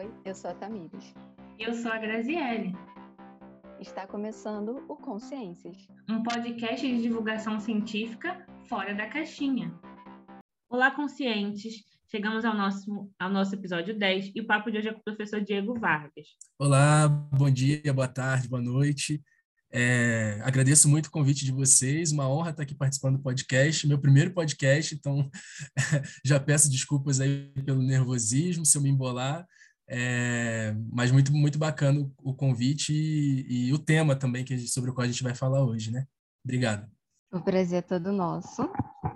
Oi, eu sou a Tamires. Eu sou a Graziele. Está começando o Consciências, um podcast de divulgação científica fora da caixinha. Olá, conscientes! Chegamos ao nosso, ao nosso episódio 10 e o papo de hoje é com o professor Diego Vargas. Olá, bom dia, boa tarde, boa noite. É, agradeço muito o convite de vocês, uma honra estar aqui participando do podcast, meu primeiro podcast, então já peço desculpas aí pelo nervosismo, se eu me embolar, é, mas muito, muito bacana o, convite e, e, o tema também que, sobre o qual a gente vai falar hoje, né? Obrigado. O prazer é todo nosso.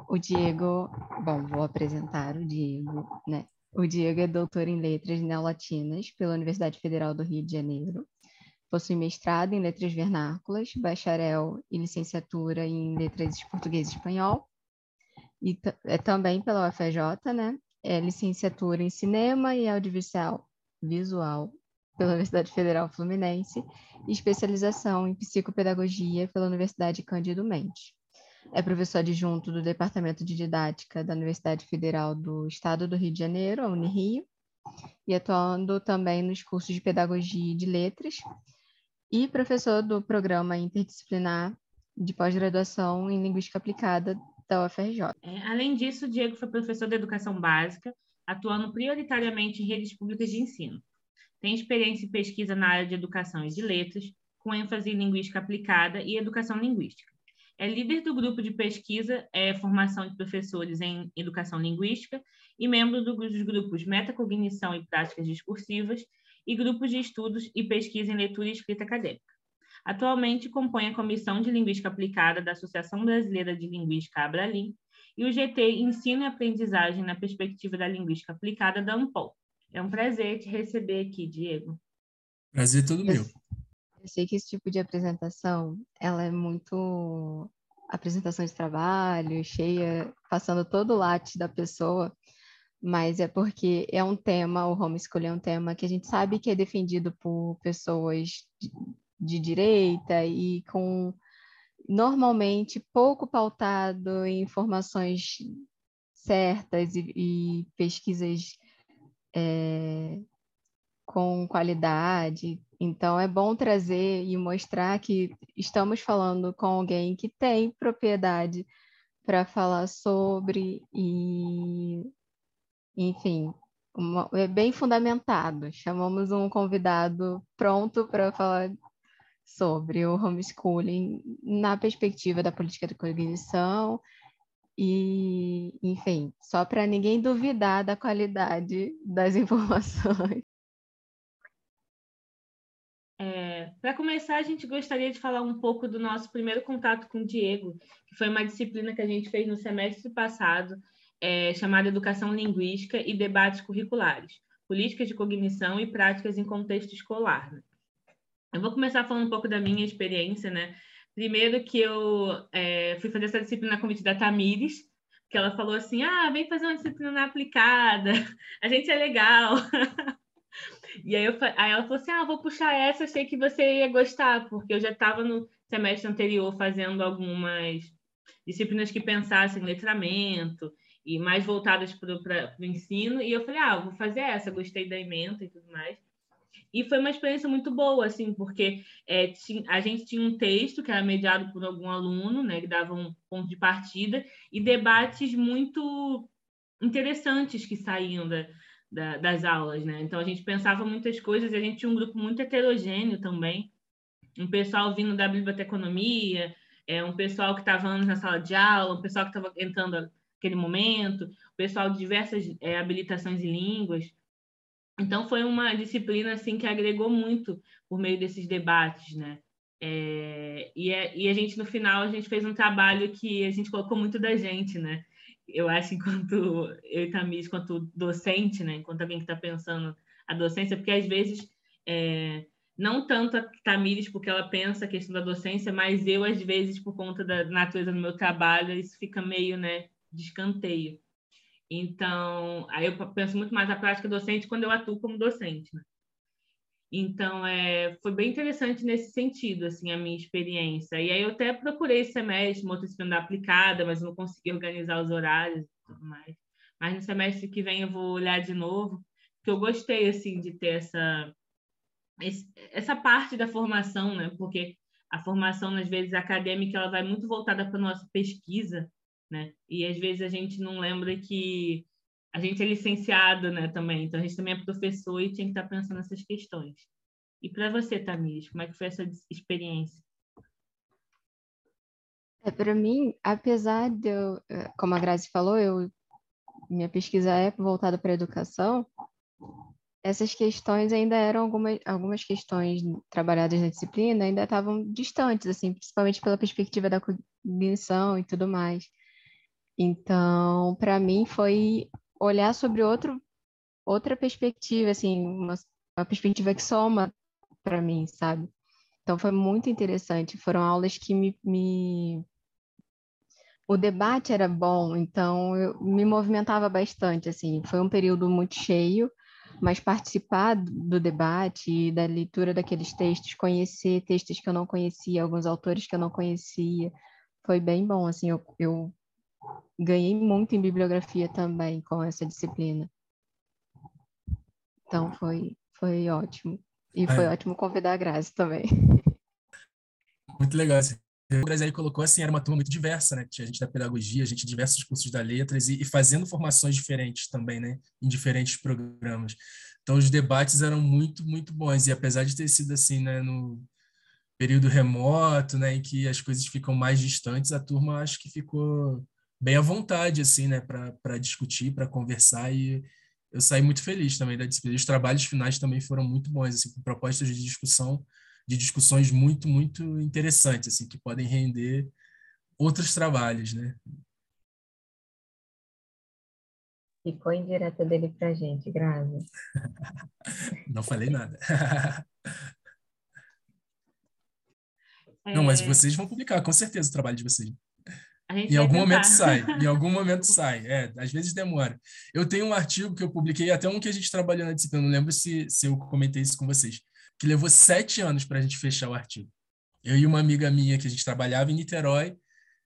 O Diego, bom, vou apresentar o Diego, né? O Diego é doutor em letras neolatinas pela Universidade Federal do Rio de Janeiro Possui mestrado em letras vernáculas, bacharel e licenciatura em letras português e espanhol. E é também pela UFJ, né? É licenciatura em cinema e audiovisual visual pela Universidade Federal Fluminense e especialização em psicopedagogia pela Universidade Cândido Mendes. É professor adjunto do Departamento de Didática da Universidade Federal do Estado do Rio de Janeiro, a Unirio, e atuando também nos cursos de Pedagogia e de Letras e professor do programa interdisciplinar de pós-graduação em Linguística Aplicada da UFRJ. É, além disso, Diego foi professor de Educação Básica, atuando prioritariamente em redes públicas de ensino. Tem experiência em pesquisa na área de Educação e de Letras, com ênfase em Linguística Aplicada e Educação Linguística. É líder do grupo de pesquisa é, Formação de Professores em Educação Linguística e membro do, dos grupos Metacognição e Práticas Discursivas e grupos de estudos e pesquisa em leitura e escrita acadêmica. Atualmente compõe a Comissão de Linguística Aplicada da Associação Brasileira de Linguística Abralim e o GT Ensino e Aprendizagem na Perspectiva da Linguística Aplicada da Ampol. É um prazer te receber aqui, Diego. Prazer todo meu. Eu sei que esse tipo de apresentação, ela é muito apresentação de trabalho, cheia, passando todo o latte da pessoa, mas é porque é um tema, o homeschooling é um tema que a gente sabe que é defendido por pessoas de, de direita e com normalmente pouco pautado em informações certas e, e pesquisas é, com qualidade. Então, é bom trazer e mostrar que estamos falando com alguém que tem propriedade para falar sobre e enfim, uma, é bem fundamentado. Chamamos um convidado pronto para falar sobre o homeschooling na perspectiva da política de cognição e, enfim, só para ninguém duvidar da qualidade das informações. É, para começar, a gente gostaria de falar um pouco do nosso primeiro contato com o Diego, que foi uma disciplina que a gente fez no semestre passado, é, chamada Educação Linguística e Debates Curriculares, Políticas de Cognição e Práticas em Contexto Escolar. Né? Eu vou começar falando um pouco da minha experiência, né? Primeiro que eu é, fui fazer essa disciplina a convite da Tamires, que ela falou assim, ah, vem fazer uma disciplina aplicada, a gente é legal. e aí, eu, aí ela falou assim, ah, vou puxar essa, achei que você ia gostar, porque eu já estava no semestre anterior fazendo algumas disciplinas que pensassem em letramento, e mais voltadas para o ensino. E eu falei, ah, vou fazer essa, gostei da emenda e tudo mais. E foi uma experiência muito boa, assim, porque é, a gente tinha um texto que era mediado por algum aluno, né, que dava um ponto de partida, e debates muito interessantes que saíam da, da, das aulas, né? Então a gente pensava muitas coisas e a gente tinha um grupo muito heterogêneo também, um pessoal vindo da biblioteconomia, é, um pessoal que estava na sala de aula, um pessoal que estava entrando aquele momento, pessoal de diversas é, habilitações em línguas. Então, foi uma disciplina assim que agregou muito por meio desses debates, né? É, e, é, e, a gente, no final, a gente fez um trabalho que a gente colocou muito da gente, né? Eu acho, enquanto eu e Tamis, enquanto docente, né? Enquanto alguém que está pensando a docência, porque às vezes, é, não tanto a Tamires, porque ela pensa a questão da docência, mas eu, às vezes, por conta da natureza do meu trabalho, isso fica meio, né? de escanteio. Então, aí eu penso muito mais na prática docente quando eu atuo como docente. Né? Então, é, foi bem interessante nesse sentido, assim, a minha experiência. E aí eu até procurei esse semestre, uma disciplina aplicada, mas não consegui organizar os horários e tudo mais. Mas no semestre que vem eu vou olhar de novo, que eu gostei assim de ter essa essa parte da formação, né? Porque a formação às vezes acadêmica ela vai muito voltada para nossa pesquisa, né? E às vezes a gente não lembra que a gente é licenciado, né, também. Então a gente também é professor e tinha que estar pensando nessas questões. E para você, Tamires, como é que foi essa experiência? É, para mim, apesar de eu, é, como a Grazi falou, eu minha pesquisa é voltada para a educação, essas questões ainda eram algumas, algumas questões trabalhadas na disciplina ainda estavam distantes, assim, principalmente pela perspectiva da cognição e tudo mais. Então, para mim foi olhar sobre outro, outra perspectiva, assim, uma, uma perspectiva que soma para mim, sabe? Então foi muito interessante. Foram aulas que me, me, o debate era bom, então eu me movimentava bastante, assim. Foi um período muito cheio, mas participar do debate da leitura daqueles textos, conhecer textos que eu não conhecia, alguns autores que eu não conhecia, foi bem bom, assim. Eu, eu ganhei muito em bibliografia também com essa disciplina. Então foi, foi ótimo. E foi é. ótimo convidar a Grazi também. Muito legal. O Grazi colocou assim, era uma turma muito diversa, né? Tinha gente da pedagogia, gente de diversos cursos da letras e, e fazendo formações diferentes também, né? Em diferentes programas. Então os debates eram muito, muito bons. E apesar de ter sido assim, né? No período remoto, né? Em que as coisas ficam mais distantes, a turma acho que ficou bem à vontade, assim, né, para discutir, para conversar, e eu saí muito feliz também da disciplina. Os trabalhos finais também foram muito bons, assim, com propostas de discussão, de discussões muito, muito interessantes, assim, que podem render outros trabalhos, né. Ficou indireta dele para a gente, Grazi. Não falei nada. Não, mas é. vocês vão publicar, com certeza, o trabalho de vocês em algum momento sai, em algum momento sai. É, às vezes demora. Eu tenho um artigo que eu publiquei, até um que a gente trabalhou na disciplina, não lembro se, se eu comentei isso com vocês, que levou sete anos para a gente fechar o artigo. Eu e uma amiga minha que a gente trabalhava em Niterói,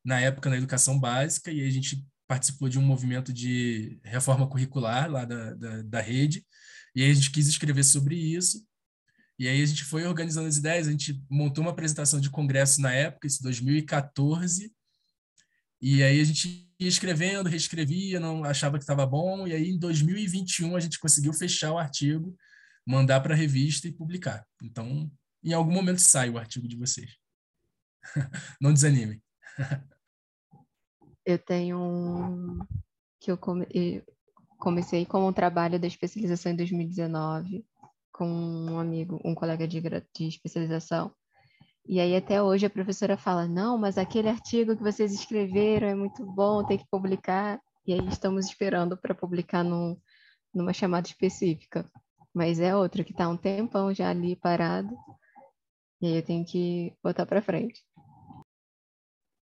na época na educação básica, e a gente participou de um movimento de reforma curricular lá da, da, da rede, e aí a gente quis escrever sobre isso, e aí a gente foi organizando as ideias, a gente montou uma apresentação de congresso na época, isso 2014, e aí a gente ia escrevendo, reescrevia, não achava que estava bom, e aí em 2021 a gente conseguiu fechar o artigo, mandar para a revista e publicar. Então, em algum momento sai o artigo de vocês. não desanimem. Eu tenho um que eu comecei como um trabalho da especialização em 2019 com um amigo, um colega de, de especialização, e aí até hoje a professora fala: "Não, mas aquele artigo que vocês escreveram é muito bom, tem que publicar". E aí estamos esperando para publicar num, numa chamada específica. Mas é outro que está um tempão já ali parado. E aí eu tenho que botar para frente.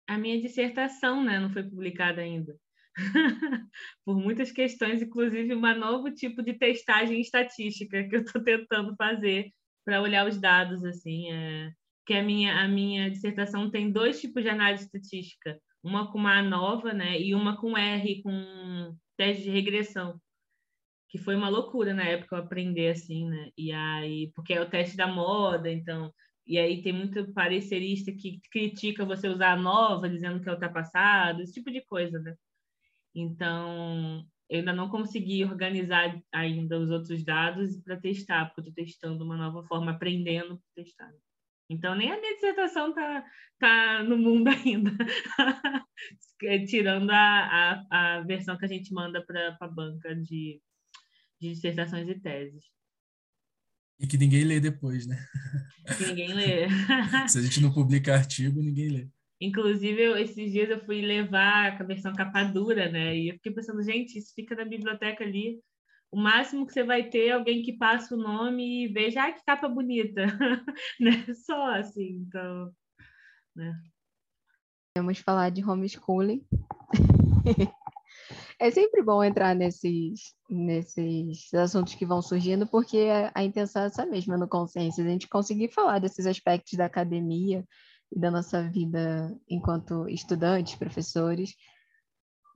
A minha dissertação, né, não foi publicada ainda. Por muitas questões, inclusive um novo tipo de testagem estatística que eu estou tentando fazer para olhar os dados assim, é que a minha, a minha dissertação tem dois tipos de análise estatística, uma com uma nova, né, e uma com R, com teste de regressão, que foi uma loucura na época eu aprender assim, né, e aí, porque é o teste da moda, então, e aí tem muito parecerista que critica você usar a nova, dizendo que é ultrapassado, esse tipo de coisa, né. Então, eu ainda não consegui organizar ainda os outros dados para testar, porque estou testando uma nova forma, aprendendo para testar. Então, nem a minha dissertação está tá no mundo ainda, tirando a, a, a versão que a gente manda para a banca de, de dissertações e teses. E que ninguém lê depois, né? Que ninguém lê. Se a gente não publica artigo, ninguém lê. Inclusive, eu, esses dias eu fui levar a versão capa dura, né? E eu fiquei pensando, gente, isso fica na biblioteca ali o máximo que você vai ter é alguém que passa o nome e veja, ah, que capa bonita, né? Só assim, então, né? Vamos falar de homeschooling. é sempre bom entrar nesses, nesses assuntos que vão surgindo, porque a, a intenção é essa mesma no Consciência, a gente conseguir falar desses aspectos da academia e da nossa vida enquanto estudantes, professores,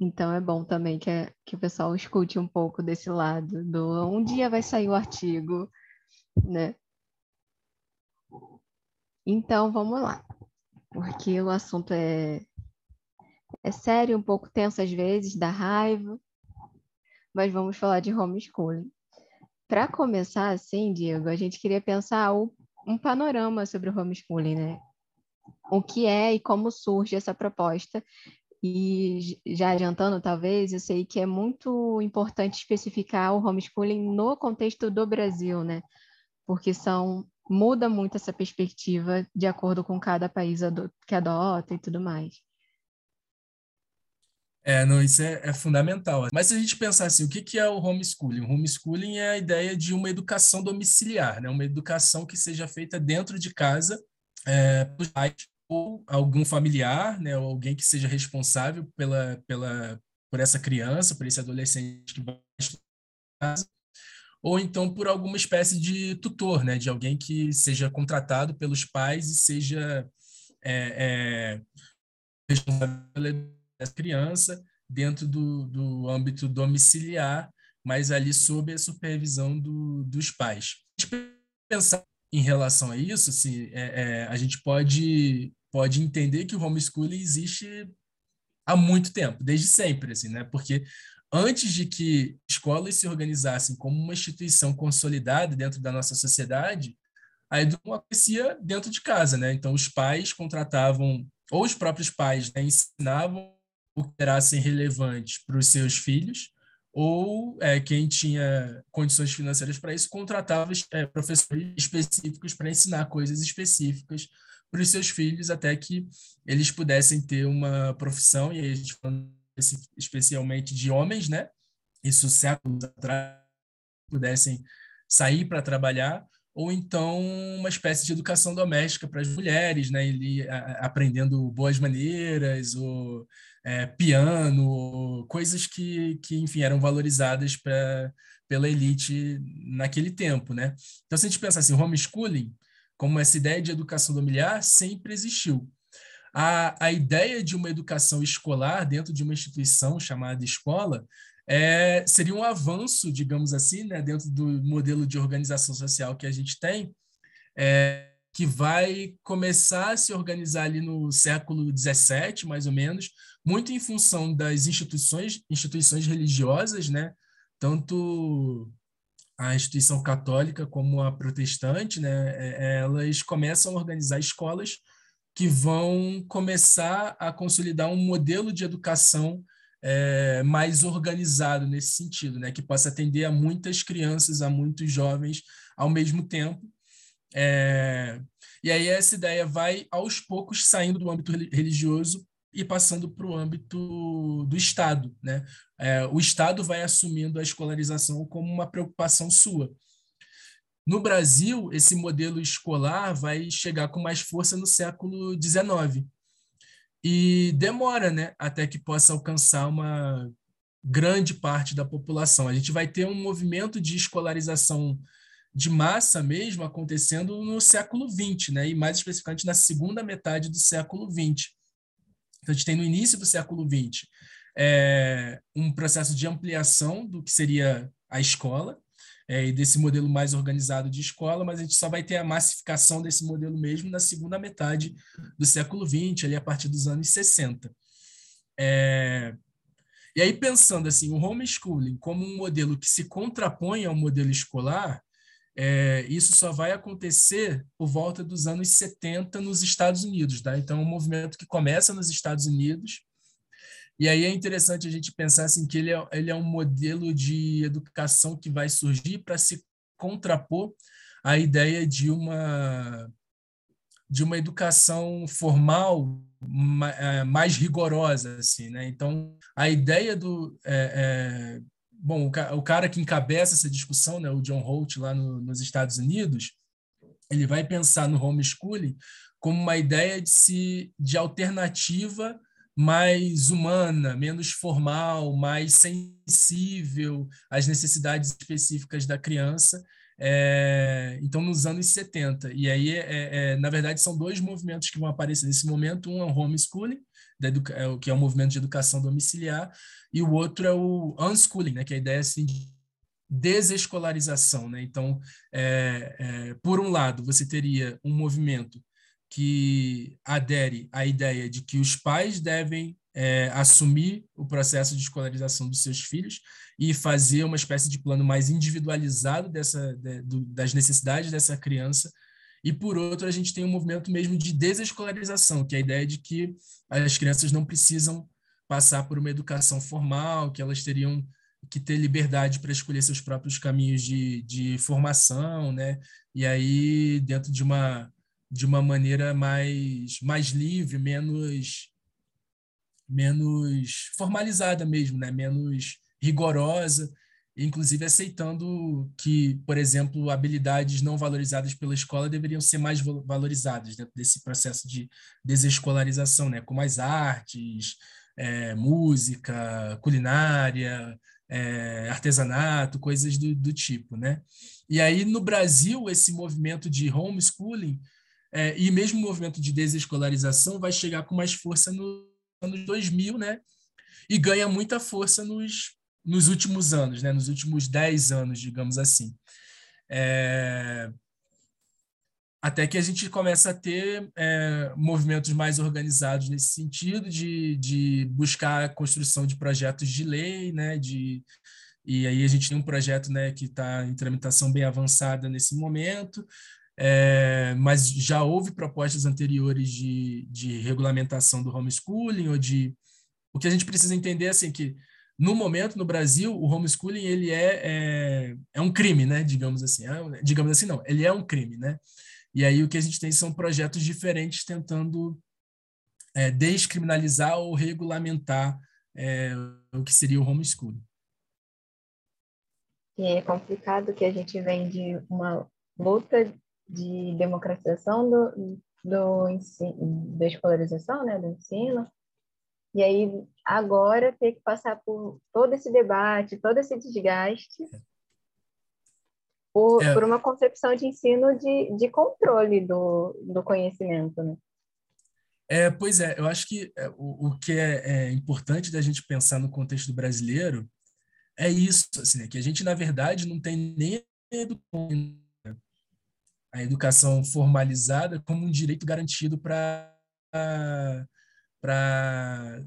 Então é bom também que, é, que o pessoal escute um pouco desse lado do um dia vai sair o artigo, né? Então vamos lá, porque o assunto é, é sério, um pouco tenso às vezes, dá raiva, mas vamos falar de homeschooling. Para começar assim, Diego, a gente queria pensar o, um panorama sobre o homeschooling, né? O que é e como surge essa proposta e já adiantando, talvez, eu sei que é muito importante especificar o homeschooling no contexto do Brasil, né? Porque são muda muito essa perspectiva de acordo com cada país que adota e tudo mais. É, não, isso é, é, fundamental. Mas se a gente pensar assim, o que, que é o homeschooling? O homeschooling é a ideia de uma educação domiciliar, né? uma educação que seja feita dentro de casa é, ou algum familiar, né, ou alguém que seja responsável pela, pela, por essa criança, por esse adolescente que vai casa, ou então por alguma espécie de tutor, né, de alguém que seja contratado pelos pais e seja é, é, responsável pela criança dentro do, do âmbito domiciliar, mas ali sob a supervisão do, dos pais. Pensar em relação a isso, assim, é, é, a gente pode pode entender que o homeschooling existe há muito tempo, desde sempre, assim, né? Porque antes de que escolas se organizassem como uma instituição consolidada dentro da nossa sociedade, a educação acontecia dentro de casa, né? Então, os pais contratavam, ou os próprios pais né, ensinavam o que era relevantes para os seus filhos, ou é, quem tinha condições financeiras para isso contratava é, professores específicos para ensinar coisas específicas para os seus filhos até que eles pudessem ter uma profissão, e aí a gente falando especialmente de homens, né? Isso séculos atrás, pudessem sair para trabalhar, ou então uma espécie de educação doméstica para as mulheres, né? Ele aprendendo boas maneiras, ou é, piano, coisas que, que, enfim, eram valorizadas pra, pela elite naquele tempo, né? Então, se a gente pensar assim, homeschooling como essa ideia de educação domiciliar sempre existiu. A, a ideia de uma educação escolar dentro de uma instituição chamada escola é, seria um avanço, digamos assim, né, dentro do modelo de organização social que a gente tem, é, que vai começar a se organizar ali no século XVII, mais ou menos, muito em função das instituições, instituições religiosas, né, tanto a instituição católica como a protestante, né, é, é, elas começam a organizar escolas que vão começar a consolidar um modelo de educação é, mais organizado nesse sentido, né, que possa atender a muitas crianças, a muitos jovens ao mesmo tempo. É, e aí essa ideia vai aos poucos saindo do âmbito religioso e passando para o âmbito do Estado. Né? É, o Estado vai assumindo a escolarização como uma preocupação sua. No Brasil, esse modelo escolar vai chegar com mais força no século XIX. E demora né, até que possa alcançar uma grande parte da população. A gente vai ter um movimento de escolarização de massa mesmo acontecendo no século XX, né? e mais especificamente na segunda metade do século XX. Então, a gente tem no início do século XX é, um processo de ampliação do que seria a escola, é, e desse modelo mais organizado de escola, mas a gente só vai ter a massificação desse modelo mesmo na segunda metade do século XX, ali a partir dos anos 60. É, e aí, pensando assim, o homeschooling como um modelo que se contrapõe ao modelo escolar, é, isso só vai acontecer por volta dos anos 70 nos Estados Unidos. Tá? Então, é um movimento que começa nos Estados Unidos, e aí é interessante a gente pensar assim, que ele é, ele é um modelo de educação que vai surgir para se contrapor à ideia de uma, de uma educação formal é, mais rigorosa. Assim, né? Então, a ideia do. É, é, bom, o, cara que encabeça essa discussão, né, o John Holt, lá no, nos Estados Unidos, ele vai pensar no homeschooling como uma ideia de, se, de alternativa mais humana, menos formal, mais sensível às necessidades específicas da criança. É, então, nos anos 70. E aí, é, é, na verdade, são dois movimentos que vão aparecer nesse momento. Um é o homeschooling, da é que é o movimento de educação domiciliar, e o outro é o unschooling, né, que é a ideia assim, de desescolarização. Né? Então, é, é, por um lado, você teria um movimento que adere à ideia de que os pais devem é, assumir o processo de escolarização dos seus filhos e fazer uma espécie de plano mais individualizado dessa, de, do, das necessidades dessa criança. E, por outro, a gente tem um movimento mesmo de desescolarização, que é a ideia de que as crianças não precisam passar por uma educação formal, que elas teriam que ter liberdade para escolher seus próprios caminhos de, de formação, né? E aí, dentro de uma, de uma maneira mais, mais livre, menos, menos formalizada mesmo, né? Menos rigorosa, inclusive aceitando que, por exemplo, habilidades não valorizadas pela escola deveriam ser mais valorizadas dentro desse processo de desescolarização, né? Como as artes, é, música, culinária, é, artesanato, coisas do, do, tipo, né? E aí no Brasil esse movimento de homeschooling é, e mesmo o movimento de desescolarização vai chegar com mais força nos anos 2000, né? E ganha muita força nos, nos últimos anos, né? Nos últimos 10 anos, digamos assim. É, até que a gente começa a ter é, movimentos mais organizados nesse sentido, de, de buscar a construção de projetos de lei, né, de, e aí a gente tem um projeto né, que está em tramitação bem avançada nesse momento, é, mas já houve propostas anteriores de, de regulamentação do homeschooling, ou de... O que a gente precisa entender assim, que, no momento, no Brasil, o homeschooling ele é, é, é um crime, né, digamos assim. É, digamos assim, não, ele é um crime, né? E aí o que a gente tem são projetos diferentes tentando é, descriminalizar ou regulamentar é, o que seria o homeschooling. E é complicado que a gente vem de uma luta de democratização do, do ensino, da escolarização, né, do ensino, e aí agora ter que passar por todo esse debate, todo esse desgaste por, é. por uma concepção de ensino de, de controle do, do conhecimento, né? É, pois é, eu acho que é, o, o que é, é, importante da gente pensar no contexto brasileiro é isso, assim, né? que a gente, na verdade, não tem nem a educação formalizada como um direito garantido para a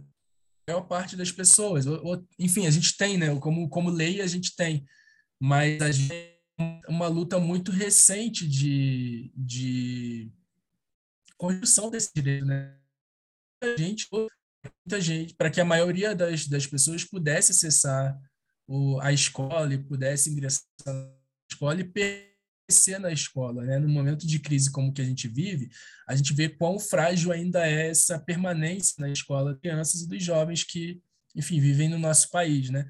maior parte das pessoas. Ou, ou, enfim, a gente tem, né? Como, como lei, a gente tem, mas a gente uma luta muito recente de, de construção desse direito, né? Muita gente, muita gente, para que a maioria das, das pessoas pudesse acessar o, a escola e pudesse ingressar na escola e permanecer na escola, né? No momento de crise como que a gente vive, a gente vê quão frágil ainda é essa permanência na escola de crianças e dos jovens que, enfim, vivem no nosso país, né?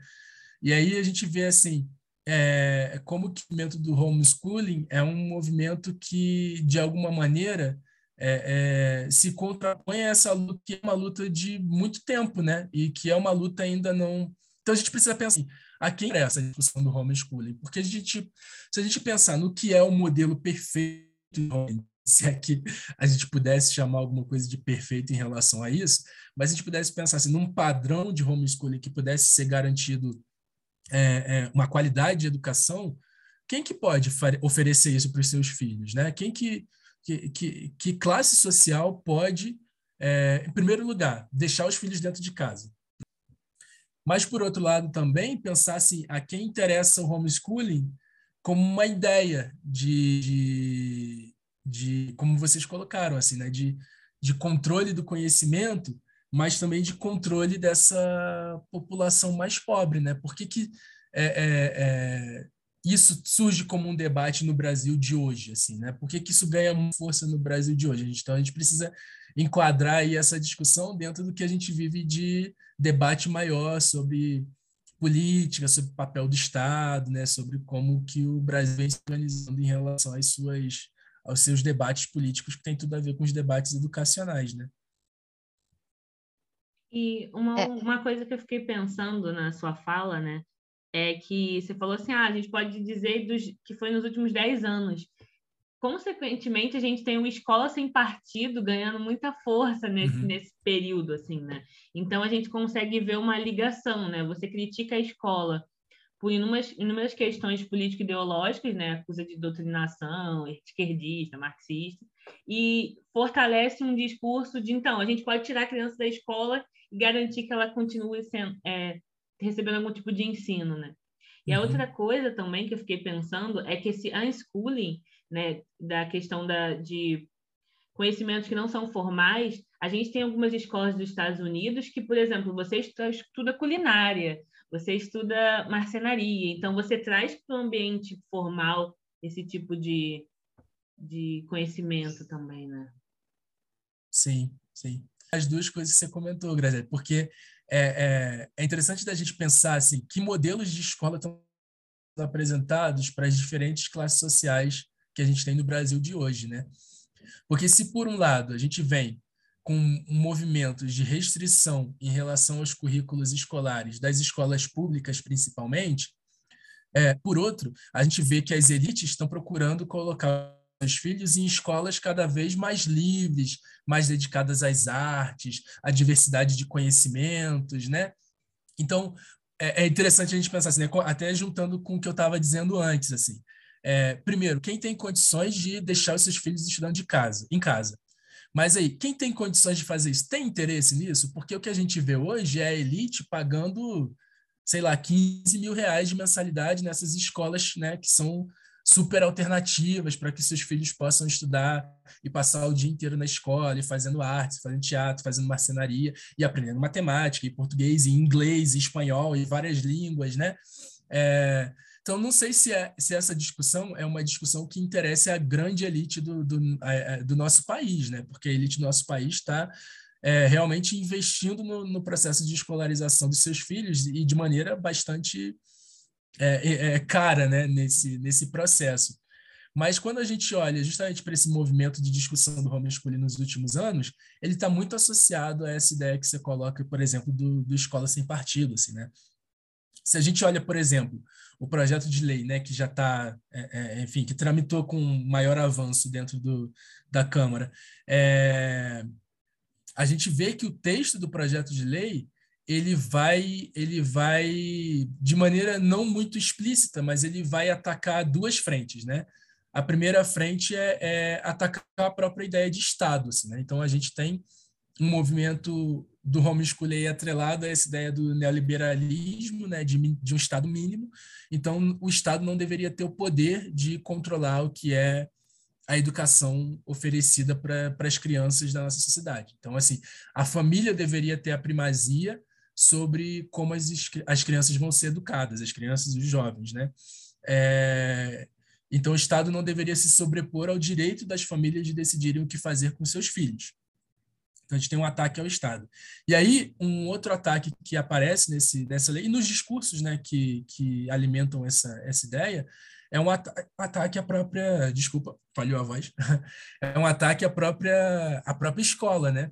E aí a gente vê assim, é, é, como o movimento do homeschooling é um movimento que, de alguma maneira, é, é, se contrapõe a essa luta, que é uma luta de muito tempo, né? E que é uma luta ainda não. Então a gente precisa pensar assim, a quem interessa a discussão do homeschooling? Porque a gente, se a gente pensar no que é o modelo perfeito, se é que a gente pudesse chamar alguma coisa de perfeito em relação a isso, mas se a gente pudesse pensar assim, num padrão de homeschooling que pudesse ser garantido é, é, uma qualidade de educação, quem que pode oferecer isso para os seus filhos? Né? Quem que, que, que, que classe social pode, é, em primeiro lugar, deixar os filhos dentro de casa? Mas, por outro lado, também pensar assim, a quem interessa o homeschooling como uma ideia de, de, de como vocês colocaram, assim, né? de, de controle do conhecimento mas também de controle dessa população mais pobre, né? Por que, que é, é, é, isso surge como um debate no Brasil de hoje, assim, né? Por que, que isso ganha força no Brasil de hoje? Então a gente precisa enquadrar essa discussão dentro do que a gente vive de debate maior sobre política, sobre o papel do Estado, né? Sobre como que o Brasil vem se organizando em relação às suas aos seus debates políticos que tem tudo a ver com os debates educacionais, né? E uma, é. uma coisa que eu fiquei pensando na sua fala, né, é que você falou assim, ah, a gente pode dizer dos, que foi nos últimos 10 anos. Consequentemente, a gente tem uma escola sem partido ganhando muita força nesse, uhum. nesse período, assim, né? Então, a gente consegue ver uma ligação, né? Você critica a escola por inúmeras, inúmeras questões político-ideológicas, né? Acusa de doutrinação, esquerdista, marxista, e fortalece um discurso de, então, a gente pode tirar a criança da escola e garantir que ela continue sendo, é, recebendo algum tipo de ensino, né? E a uhum. outra coisa também que eu fiquei pensando é que esse unschooling né, da questão da, de conhecimentos que não são formais, a gente tem algumas escolas dos Estados Unidos que, por exemplo, você estuda culinária, você estuda marcenaria, então você traz para o ambiente formal esse tipo de, de conhecimento também, né? Sim, sim. As duas coisas que você comentou, Graziela, porque é, é, é interessante da gente pensar assim, que modelos de escola estão apresentados para as diferentes classes sociais que a gente tem no Brasil de hoje, né? Porque se por um lado a gente vem com um de restrição em relação aos currículos escolares das escolas públicas principalmente, é, por outro, a gente vê que as elites estão procurando colocar os filhos em escolas cada vez mais livres, mais dedicadas às artes, à diversidade de conhecimentos, né? Então, é, é interessante a gente pensar assim, né? até juntando com o que eu estava dizendo antes, assim. É, primeiro, quem tem condições de deixar os seus filhos estudando de casa, em casa. Mas aí, quem tem condições de fazer isso tem interesse nisso? Porque o que a gente vê hoje é a elite pagando, sei lá, 15 mil reais de mensalidade nessas escolas, né, que são super alternativas para que seus filhos possam estudar e passar o dia inteiro na escola, e fazendo arte, fazendo teatro, fazendo marcenaria e aprendendo matemática, e português, e inglês, e espanhol, e várias línguas, né? É, então, não sei se, é, se essa discussão é uma discussão que interessa a grande elite do, do, do nosso país, né? porque a elite do nosso país está é, realmente investindo no, no, processo de escolarização dos seus filhos e de maneira bastante é, é, é cara né? nesse, nesse processo. Mas quando a gente olha justamente para esse movimento de discussão do homeschooling nos últimos anos, ele está muito associado a essa ideia que você coloca, por exemplo, do, do escola sem partido, assim, né? Se a gente olha, por exemplo, o projeto de lei, né, que já está, é, é, enfim, que tramitou com maior avanço dentro do, da Câmara, é, a gente vê que o texto do projeto de lei ele vai, ele vai de maneira não muito explícita, mas ele vai atacar duas frentes, né? A primeira frente é, é atacar a própria ideia de Estado, assim, né? Então a gente tem um movimento do homeschooling atrelado a essa ideia do neoliberalismo, né, de, de um Estado mínimo. Então, o Estado não deveria ter o poder de controlar o que é a educação oferecida para as crianças da nossa sociedade. Então, assim, a família deveria ter a primazia sobre como as, as crianças vão ser educadas, as crianças e os jovens, né? É, então, o Estado não deveria se sobrepor ao direito das famílias de decidirem o que fazer com seus filhos. Então, a gente tem um ataque ao Estado. E aí, um outro ataque que aparece nesse, nessa lei, e nos discursos né, que, que alimentam essa, essa ideia, é um ataque à própria. Desculpa, falhou a voz. É um ataque à própria, à própria escola, né?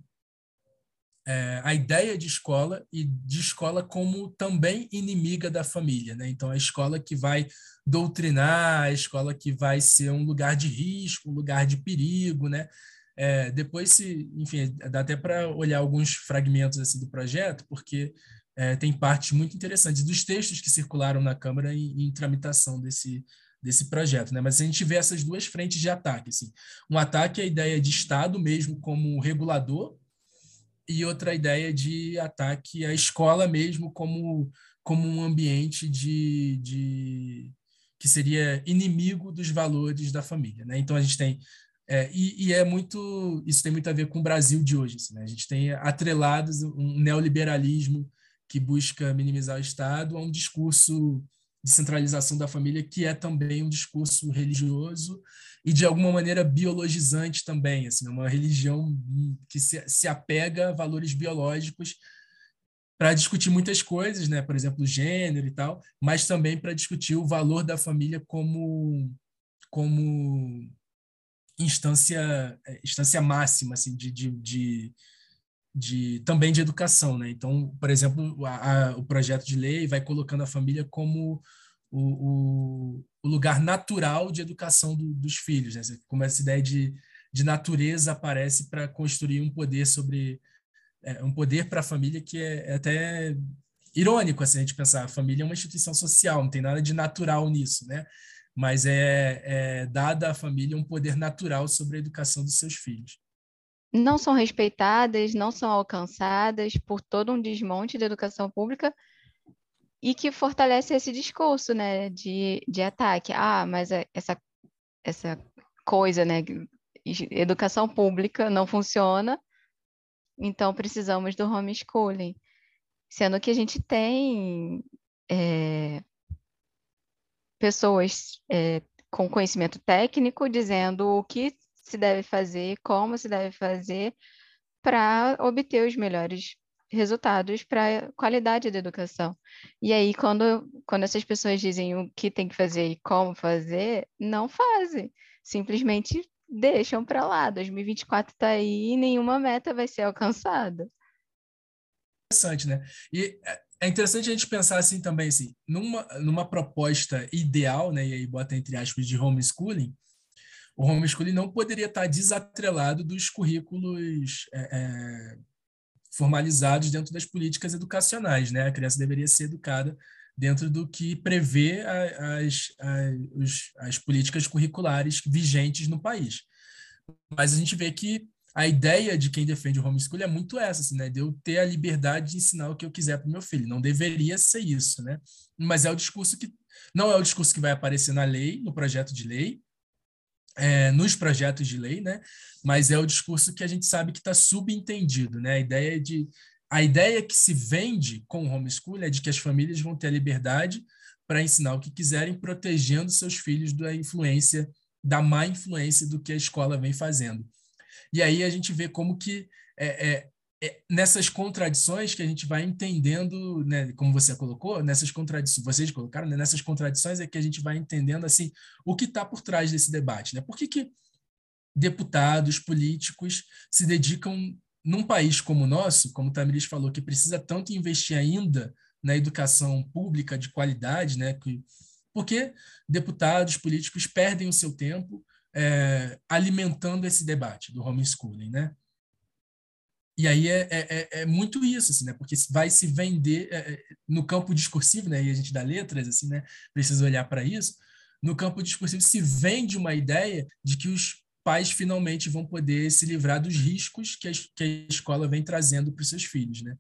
É, a ideia de escola e de escola como também inimiga da família, né? Então, a escola que vai doutrinar, a escola que vai ser um lugar de risco, um lugar de perigo, né? É, depois, se, enfim, dá até para olhar alguns fragmentos assim do projeto, porque é, tem partes muito interessantes dos textos que circularam na Câmara em, em, tramitação desse, desse projeto. Né? Mas a gente vê essas duas frentes de ataque. Assim. Um ataque à ideia de Estado mesmo como regulador, e outra ideia de ataque à escola mesmo como, como um ambiente de, de que seria inimigo dos valores da família. Né? Então a gente tem é, e, e, é muito. Isso tem muito a ver com o Brasil de hoje. Assim, né? A gente tem atrelados um neoliberalismo que busca minimizar o Estado a um discurso de centralização da família que é também um discurso religioso e de alguma maneira biologizante também, assim, uma religião que se, se apega a valores biológicos para discutir muitas coisas, né? Por exemplo, gênero e tal, mas também para discutir o valor da família como como instância é, instância máxima assim de, de, de, de também de educação né então por exemplo a, a, o projeto de lei vai colocando a família como o, o lugar natural de educação do, dos filhos, né? Como essa ideia de, de natureza aparece para construir um poder sobre é, um poder para a família que é, é, até irônico assim a gente pensar a família é uma instituição social não tem nada de natural nisso né mas é, é dada à família um poder natural sobre a educação dos seus filhos não são respeitadas não são alcançadas por todo um desmonte da educação pública e que fortalece esse discurso né de, de ataque ah mas é, essa essa coisa né educação pública não funciona então, precisamos do homeschooling. Sendo que a gente tem é, pessoas é, com conhecimento técnico dizendo o que se deve fazer, como se deve fazer, para obter os melhores resultados para a qualidade da educação. E aí, quando, quando essas pessoas dizem o que tem que fazer e como fazer, não fazem. Simplesmente deixam para lá. 2024 está aí e nenhuma meta vai ser alcançada. Interessante, né? E é interessante a gente pensar assim também, assim, numa, numa proposta ideal, né? E aí bota entre aspas de homeschooling, o homeschooling não poderia estar desatrelado dos currículos é, é, formalizados dentro das políticas educacionais, né? A criança deveria ser educada dentro do que prevê as, as, as políticas curriculares vigentes no país. Mas a gente vê que a ideia de quem defende o homeschool é muito essa, assim, né? De eu ter a liberdade de ensinar o que eu quiser para o meu filho. Não deveria ser isso, né? Mas é o discurso que não é o discurso que vai aparecer na lei, no projeto de lei, é, nos projetos de lei, né? Mas é o discurso que a gente sabe que está subentendido, né? A ideia de a ideia que se vende com o homeschool é de que as famílias vão ter a liberdade para ensinar o que quiserem, protegendo seus filhos da influência, da má influência do que a escola vem fazendo. E aí a gente vê como que é, é, é, nessas contradições que a gente vai entendendo, né, como você colocou, nessas contradições, vocês colocaram, né, nessas contradições é que a gente vai entendendo assim o que está por trás desse debate, né? Por que, que deputados, políticos se dedicam num país como o nosso, como o Tamiris falou, que precisa tanto investir ainda na educação pública de qualidade, né, que, porque deputados, políticos perdem o seu tempo é, alimentando esse debate do homeschooling, né? E aí é, é, é, é muito isso, assim, né? Porque vai se vender é, é, no campo discursivo, né? E a gente dá letras, assim, né? Precisa olhar para isso. No campo discursivo se vende uma ideia de que os pais finalmente vão poder se livrar dos riscos que a, que a escola vem trazendo para os seus filhos, né?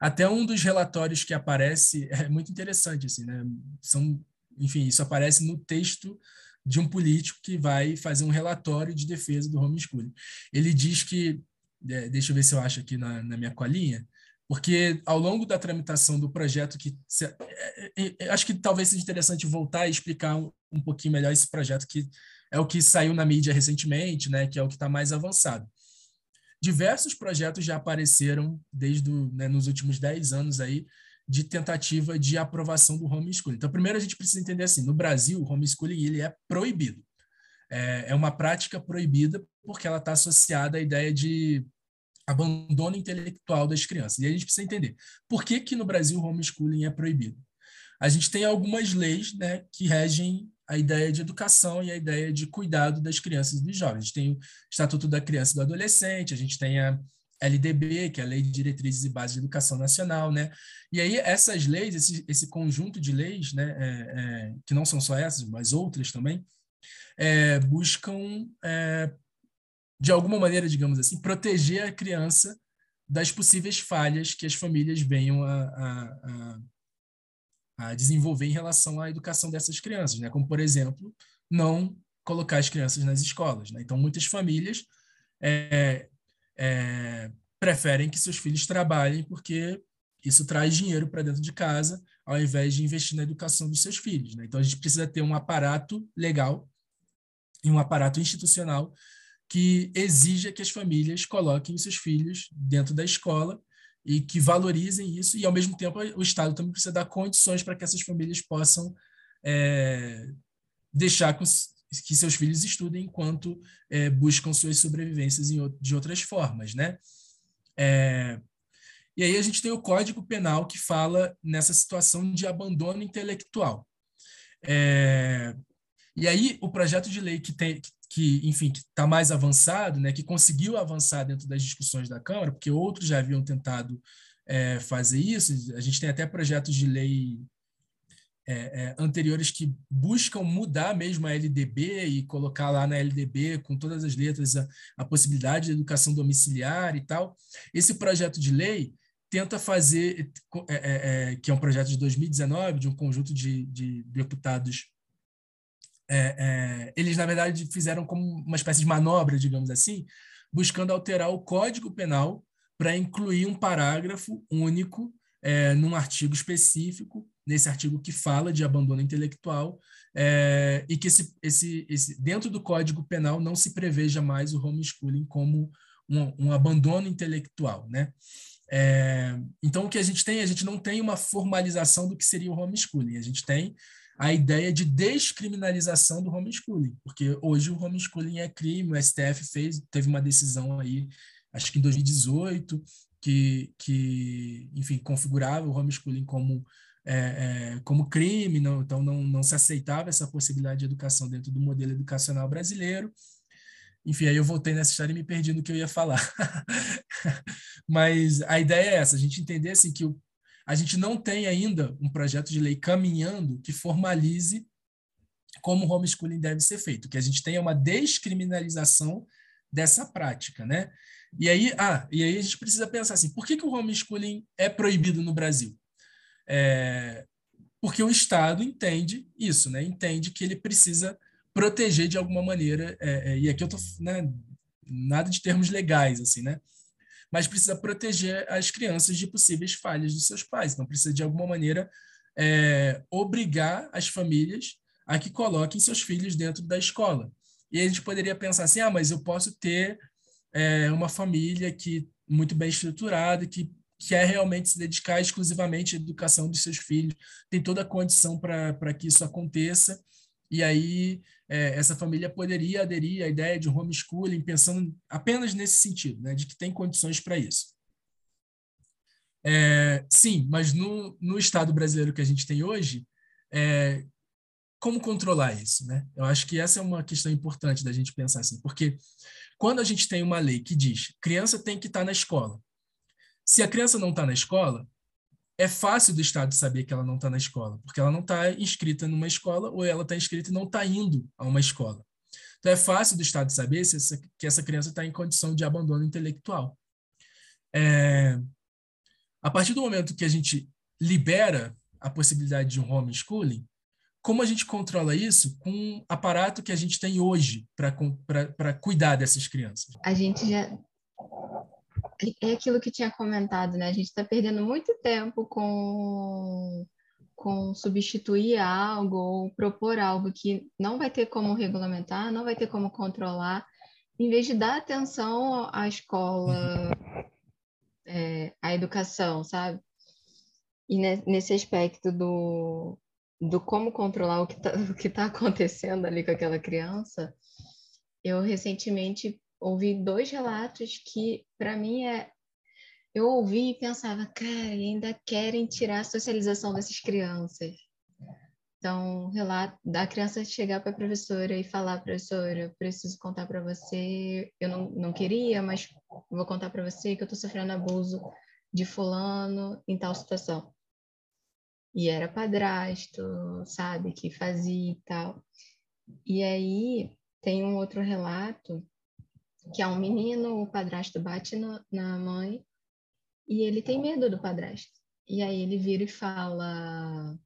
Até um dos relatórios que aparece é muito interessante, assim, né? São, enfim, isso aparece no texto de um político que vai fazer um relatório de defesa do homeschooling. Ele diz que, é, deixa eu ver se eu acho aqui na, na minha colinha, porque ao longo da tramitação do projeto, que é, é, acho que talvez seja interessante voltar e explicar um, um pouquinho melhor esse projeto que é o que saiu na mídia recentemente, né, que é o que está mais avançado. Diversos projetos já apareceram desde o, né, nos últimos 10 anos aí de tentativa de aprovação do homeschooling. Então, primeiro a gente precisa entender assim, no Brasil, o homeschooling ele é proibido. É, é uma prática proibida porque ela está associada à ideia de abandono intelectual das crianças. E a gente precisa entender por que, que no Brasil o homeschooling é proibido. A gente tem algumas leis né, que regem a ideia de educação e a ideia de cuidado das crianças e dos jovens. A gente tem o Estatuto da Criança e do Adolescente, a gente tem a LDB, que é a Lei de Diretrizes e Bases de Educação Nacional, né? E aí essas leis, esse, esse conjunto de leis, né, é, é, que não são só essas, mas outras também, é, buscam, é, de alguma maneira, digamos assim, proteger a criança das possíveis falhas que as famílias venham a, a, a a desenvolver em relação à educação dessas crianças, né? Como, por exemplo, não colocar as crianças nas escolas. Né? Então, muitas famílias é, é, preferem que seus filhos trabalhem porque isso traz dinheiro para dentro de casa, ao invés de investir na educação dos seus filhos. Né? Então, a gente precisa ter um aparato legal e um aparato institucional que exija que as famílias coloquem seus filhos dentro da escola e que valorizem isso, e ao mesmo tempo o Estado também precisa dar condições para que essas famílias possam é, deixar que seus filhos estudem enquanto é, buscam suas sobrevivências em, de outras formas, né? É, e aí a gente tem o Código Penal que fala nessa situação de abandono intelectual. É, e aí o projeto de lei que tem que, enfim, que está mais avançado, né, que conseguiu avançar dentro das discussões da Câmara, porque outros já haviam tentado é, fazer isso. A gente tem até projetos de lei é, é, anteriores que buscam mudar mesmo a LDB e colocar lá na LDB, com todas as letras, a, a possibilidade de educação domiciliar e tal. Esse projeto de lei tenta fazer, é, é, é, que é um projeto de 2019, de um conjunto de, de deputados é, eles, na verdade, fizeram como uma espécie de manobra, digamos assim, buscando alterar o Código Penal para incluir um parágrafo único num artigo específico, nesse artigo que fala de abandono intelectual, é, e que esse, esse, esse, dentro do Código Penal não se preveja mais o homeschooling como um, um abandono intelectual. Né? É, então, o que a gente tem, a gente não tem uma formalização do que seria o homeschooling, a gente tem a ideia de descriminalização do homeschooling, porque hoje o homeschooling é crime, o STF fez, teve uma decisão aí, acho que em 2018, que, que enfim, configurava o homeschooling como, é, é, como crime, não, então não, não se aceitava essa possibilidade de educação dentro do modelo educacional brasileiro. Enfim, aí eu voltei nessa história e me perdi no que eu ia falar. Mas a ideia é essa, a gente entender assim, que o a gente não tem ainda um projeto de lei caminhando que formalize como o homeschooling deve ser feito. O que a gente tem é uma descriminalização dessa prática, né? E aí, ah, e aí a gente precisa pensar assim, por que, que o homeschooling é proibido no Brasil? É, porque o Estado entende isso, né? Entende que ele precisa proteger de alguma maneira, é, é, e aqui eu tô, né, nada de termos legais, assim, né? mas precisa proteger as crianças de possíveis falhas dos seus pais. Então, precisa, de alguma maneira, é, obrigar as famílias a que coloquem seus filhos dentro da escola. E a gente poderia pensar assim: ah, mas eu posso ter é, uma família que muito bem estruturada, que quer realmente se dedicar exclusivamente à educação dos seus filhos, tem toda a condição para que isso aconteça, e aí é, essa família poderia aderir à ideia de homeschooling, pensando apenas nesse sentido, né, de que tem condições para isso. É, sim, mas no, no Estado brasileiro que a gente tem hoje, é, como controlar isso? Né? Eu acho que essa é uma questão importante da gente pensar assim, porque quando a gente tem uma lei que diz criança tem que estar na escola, se a criança não está na escola, é fácil do Estado saber que ela não está na escola, porque ela não está inscrita numa escola ou ela está inscrita e não está indo a uma escola. Então, é fácil do Estado saber se essa, que essa criança está em condição de abandono intelectual. É, a partir do momento que a gente libera a possibilidade de um homeschooling, como a gente controla isso com o aparato que a gente tem hoje para cuidar dessas crianças? A gente já é aquilo que tinha comentado, né? A gente está perdendo muito tempo com, com substituir algo ou propor algo que não vai ter como regulamentar, não vai ter como controlar, em vez de dar atenção à escola, é, à educação, sabe? E nesse aspecto do, do como controlar o que está tá acontecendo ali com aquela criança, eu recentemente ouvi dois relatos que, para mim, é. Eu ouvi e pensava, cara, ainda querem tirar a socialização dessas crianças. Então, relato da criança chegar para a professora e falar, professora, preciso contar para você, eu não, não queria, mas vou contar para você que eu estou sofrendo abuso de fulano em tal situação. E era padrasto, sabe, que fazia e tal. E aí tem um outro relato que é um menino, o padrasto bate no, na mãe e ele tem medo do padrasto. E aí ele vira e fala: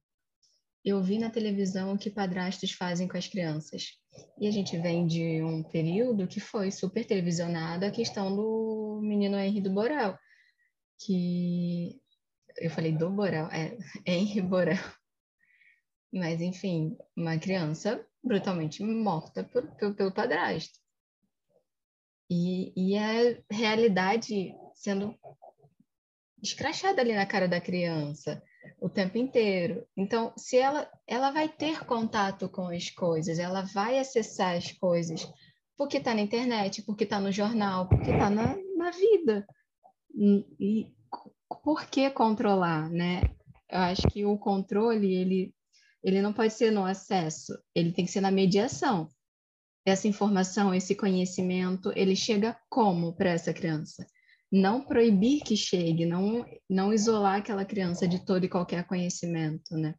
Eu vi na televisão o que padrastos fazem com as crianças. E a gente vem de um período que foi super televisionada a questão do menino Henry do Borel, que eu falei do Borel, é Henry Borel. Mas enfim, uma criança brutalmente morta por, por, pelo padrasto. E, e a realidade sendo escrachada ali na cara da criança o tempo inteiro. Então, se ela, ela vai ter contato com as coisas, ela vai acessar as coisas porque está na internet, porque está no jornal, porque está na, na vida. E, e por que controlar, né? Eu acho que o controle, ele ele não pode ser no acesso, ele tem que ser na mediação. Essa informação, esse conhecimento, ele chega como para essa criança? Não proibir que chegue, não, não isolar aquela criança de todo e qualquer conhecimento, né?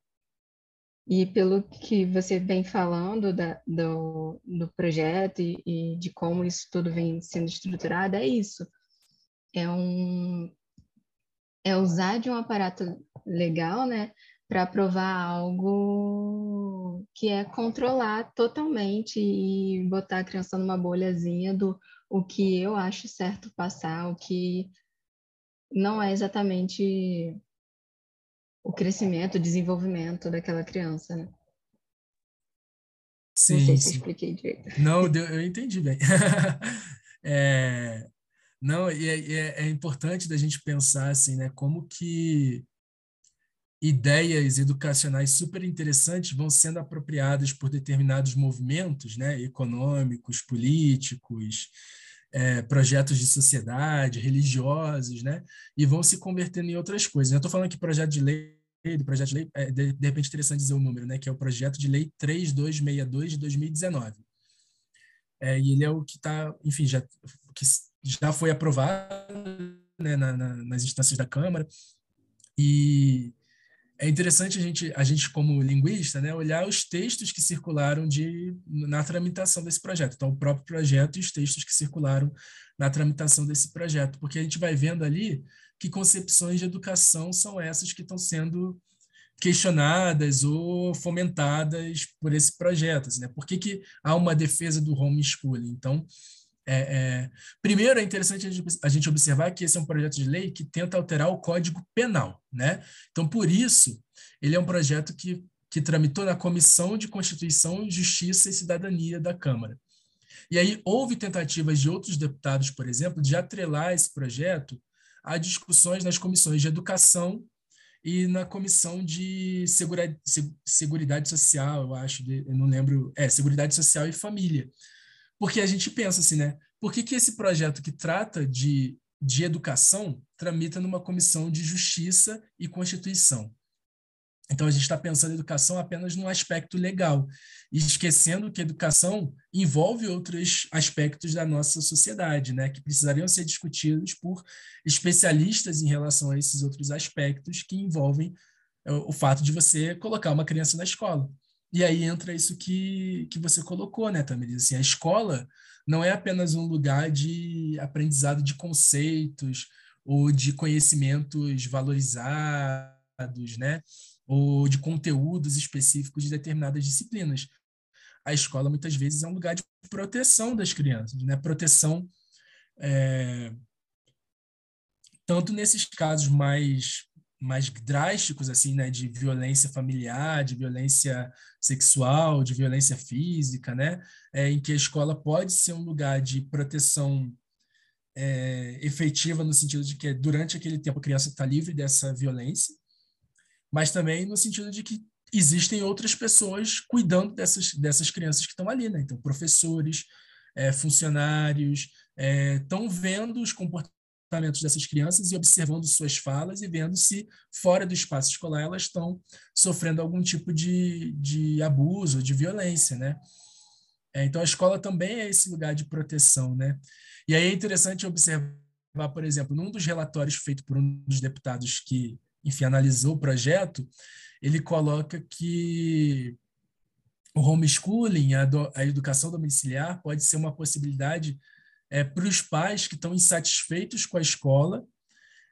E pelo que você vem falando da, do, do projeto e, e, de como isso tudo vem sendo estruturado, é isso. É, um, é usar de um aparato legal, né, para provar algo que é controlar totalmente e botar a criança numa bolhazinha do o que eu acho certo passar, o que não é exatamente o crescimento, o desenvolvimento daquela criança, né? Sim, não sei se eu expliquei direito. Não, eu entendi bem. é, não, e é, é, é, importante da gente pensar assim, né? Como que ideias educacionais super interessantes vão sendo apropriadas por determinados movimentos, né? Econômicos, políticos, é, projetos de sociedade, religiosos, né? E vão se convertendo em outras coisas. Eu estou falando aqui projeto de lei, do projeto de lei, é, de, de repente interessante dizer o número, né? Que é o projeto de lei 3262 de 2019. É, e ele é o que está, enfim, já, que já foi aprovado né, na, na, nas instâncias da Câmara. E é interessante a gente, a gente como linguista, né, olhar os textos que circularam de, na tramitação desse projeto. Então, o próprio projeto e os textos que circularam na tramitação desse projeto, porque a gente vai vendo ali que concepções de educação são essas que estão sendo questionadas ou fomentadas por esse projeto. Assim, né? Por que, que há uma defesa do homeschooling? Então, é, é, primeiro, é interessante a gente observar que esse é um projeto de lei que tenta alterar o Código Penal. Né? Então, por isso, ele é um projeto que, que tramitou na Comissão de Constituição, Justiça e Cidadania da Câmara. E aí houve tentativas de outros deputados, por exemplo, de atrelar esse projeto a discussões nas comissões de Educação e na Comissão de Segura, Seguridade Social, eu acho, eu não lembro, é, Seguridade Social e Família porque a gente pensa assim, né? Por que, que esse projeto que trata de, de educação tramita numa comissão de justiça e constituição? Então, a gente está pensando educação apenas num aspecto legal, esquecendo que educação envolve outros aspectos da nossa sociedade, né, que precisariam ser discutidos por especialistas em relação a esses outros aspectos que envolvem é, o fato de você colocar uma criança na escola. E aí entra isso que, que você colocou, né, Tamir? Assim, a escola não é apenas um lugar de aprendizado de conceitos ou de conhecimentos valorizados, né? Ou de conteúdos específicos de determinadas disciplinas. A escola, muitas vezes, é um lugar de proteção das crianças, né? Proteção é, tanto nesses casos mais mais drásticos assim, né, de violência familiar, de violência sexual, de violência física, né, é, em que a escola pode ser um lugar de proteção é, efetiva no sentido de que durante aquele tempo a criança está livre dessa violência, mas também no sentido de que existem outras pessoas cuidando dessas, dessas crianças que estão ali, né? Então, professores, é, funcionários, estão é, vendo os comportamentos comportamentos dessas crianças e observando suas falas e vendo se, fora do espaço escolar, elas estão sofrendo algum tipo de, de abuso, de violência, né? É, então, a escola também é esse lugar de proteção, né? E aí é interessante observar, por exemplo, num dos relatórios feito por um dos deputados que, enfim, analisou o projeto, ele coloca que o homeschooling, a, do, a educação domiciliar, pode ser uma possibilidade é, para os pais que estão insatisfeitos com a escola,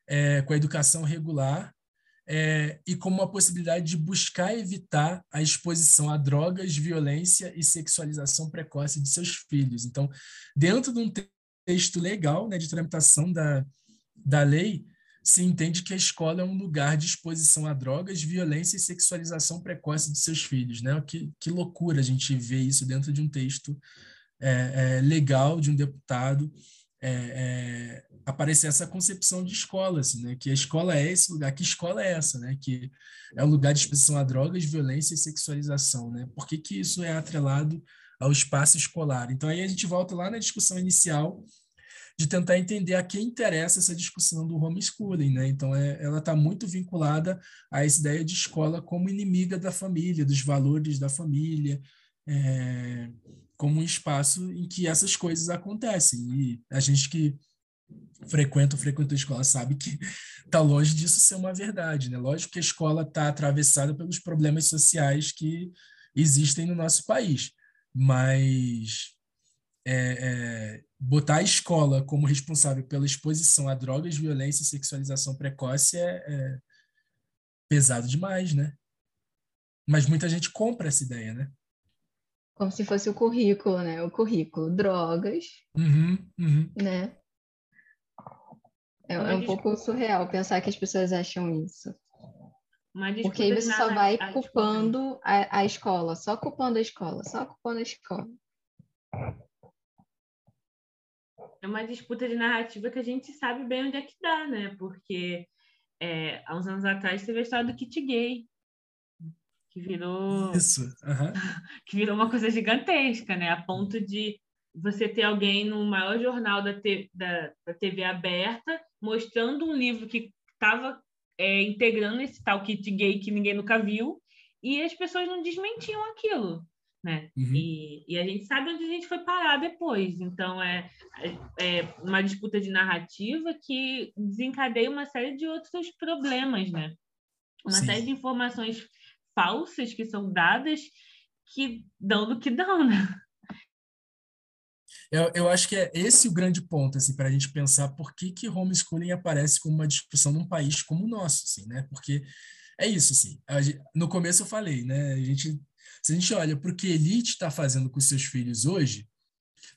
é, com a educação regular, é, e como uma possibilidade de buscar evitar a exposição a drogas, violência e sexualização precoce de seus filhos. Então, dentro de um texto legal né, de tramitação da, da lei, se entende que a escola é um lugar de exposição a drogas, violência e sexualização precoce de seus filhos. Né? Que, que loucura a gente ver isso dentro de um texto é, é, legal de um deputado é, é, aparecer essa concepção de escola, assim, né? que a escola é esse lugar, que escola é essa, né? que é o lugar de exposição a drogas, violência e sexualização. Né? Por que, que isso é atrelado ao espaço escolar? Então, aí a gente volta lá na discussão inicial de tentar entender a quem interessa essa discussão do homeschooling, né? Então, é, ela está muito vinculada a essa ideia de escola como inimiga da família, dos valores da família, é, como um espaço em que essas coisas acontecem. E a gente que frequenta ou a escola sabe que está longe disso ser uma verdade, né? Lógico que a escola está atravessada pelos problemas sociais que existem no nosso país, mas é, é, botar a escola como responsável pela exposição a drogas, violência e sexualização precoce é, é pesado demais, né? Mas muita gente compra essa ideia, né? Como se fosse o currículo, né? O currículo, drogas, uhum, uhum. né? É, é um pouco surreal pensar que as pessoas acham isso. Porque aí você só vai culpando a, a escola, só culpando a escola, só culpando a escola. É uma disputa de narrativa que a gente sabe bem onde é que dá, né? Porque é, há uns anos atrás teve a história do kit gay, que virou isso, uhum. que virou uma coisa gigantesca, né? A ponto de você ter alguém no maior jornal da, te, da, da TV aberta mostrando um livro que estava é, integrando esse tal kit gay que ninguém nunca viu e as pessoas não desmentiam aquilo né? Uhum. E, e, a gente sabe onde a gente foi parar depois. Então, é, é, é uma disputa de narrativa que desencadeia uma série de outros problemas, né? Uma Sim. série de informações falsas que são dadas que dão do que dão, né? Eu, eu acho que é esse o grande ponto, assim, para a gente pensar por que, que homeschooling aparece como uma discussão num país como o nosso, assim, né? Porque é isso, assim. no começo eu falei, né? A gente se a gente olha para o que a elite está fazendo com seus filhos hoje,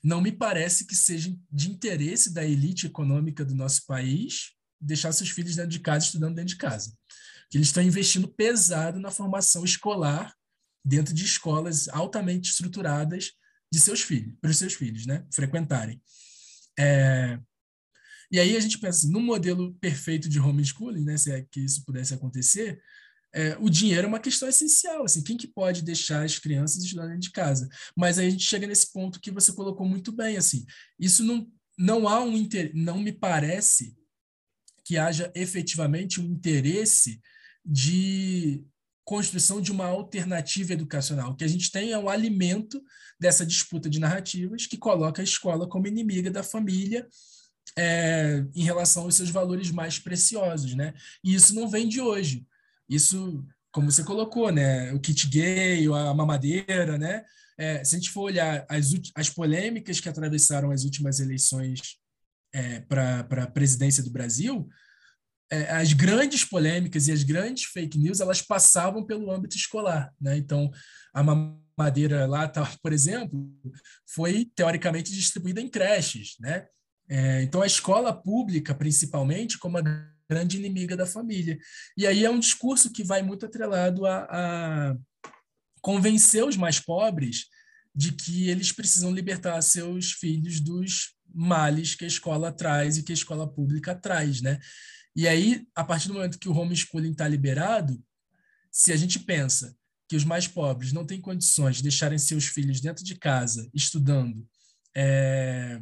não me parece que seja de interesse da elite econômica do nosso país deixar seus filhos dentro de casa, estudando dentro de casa. Que eles estão investindo pesado na formação escolar dentro de escolas altamente estruturadas de seus filhos, para os seus filhos, né, frequentarem. É... E aí a gente pensa, assim, num modelo perfeito de homeschooling, né, se é que isso pudesse acontecer, é, o dinheiro é uma questão essencial. Assim, quem que pode deixar as crianças estudarem de casa? Mas aí a gente chega nesse ponto que você colocou muito bem. Assim, isso não, não há um inter... não me parece que haja efetivamente um interesse de construção de uma alternativa educacional. O que a gente tem é um alimento dessa disputa de narrativas que coloca a escola como inimiga da família é, em relação aos seus valores mais preciosos, né? E isso não vem de hoje. Isso, como você colocou, né? O kit gay, a mamadeira, né? É, se a gente for olhar as, as polêmicas que atravessaram as últimas eleições é, para a presidência do Brasil, é, as grandes polêmicas e as grandes fake news elas passavam pelo âmbito escolar, né? Então, a mamadeira lá, por exemplo, foi teoricamente distribuída em creches, né? É, então, a escola pública, principalmente, como a grande inimiga da família. E aí é um discurso que vai muito atrelado a, a convencer os mais pobres de que eles precisam libertar seus filhos dos males que a escola traz e que a escola pública traz, né? E aí, a partir do momento que o homeschooling está liberado, se a gente pensa que os mais pobres não têm condições de deixarem seus filhos dentro de casa, estudando, é,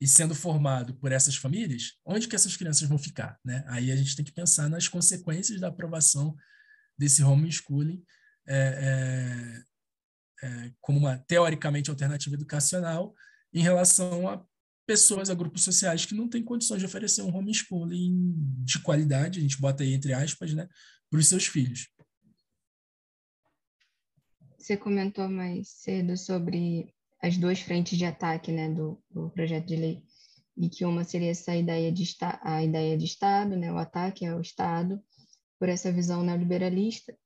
e sendo formado por essas famílias, onde que essas crianças vão ficar? Né? Aí a gente tem que pensar nas consequências da aprovação desse homeschooling é, é, é, como uma teoricamente alternativa educacional em relação a pessoas, a grupos sociais que não têm condições de oferecer um homeschooling de qualidade, a gente bota aí entre aspas, né, para os seus filhos. Você comentou mais cedo sobre as duas frentes de ataque né, do, do projeto de lei, e que uma seria essa ideia de a ideia de Estado, né, o ataque ao Estado, por essa visão neoliberalista.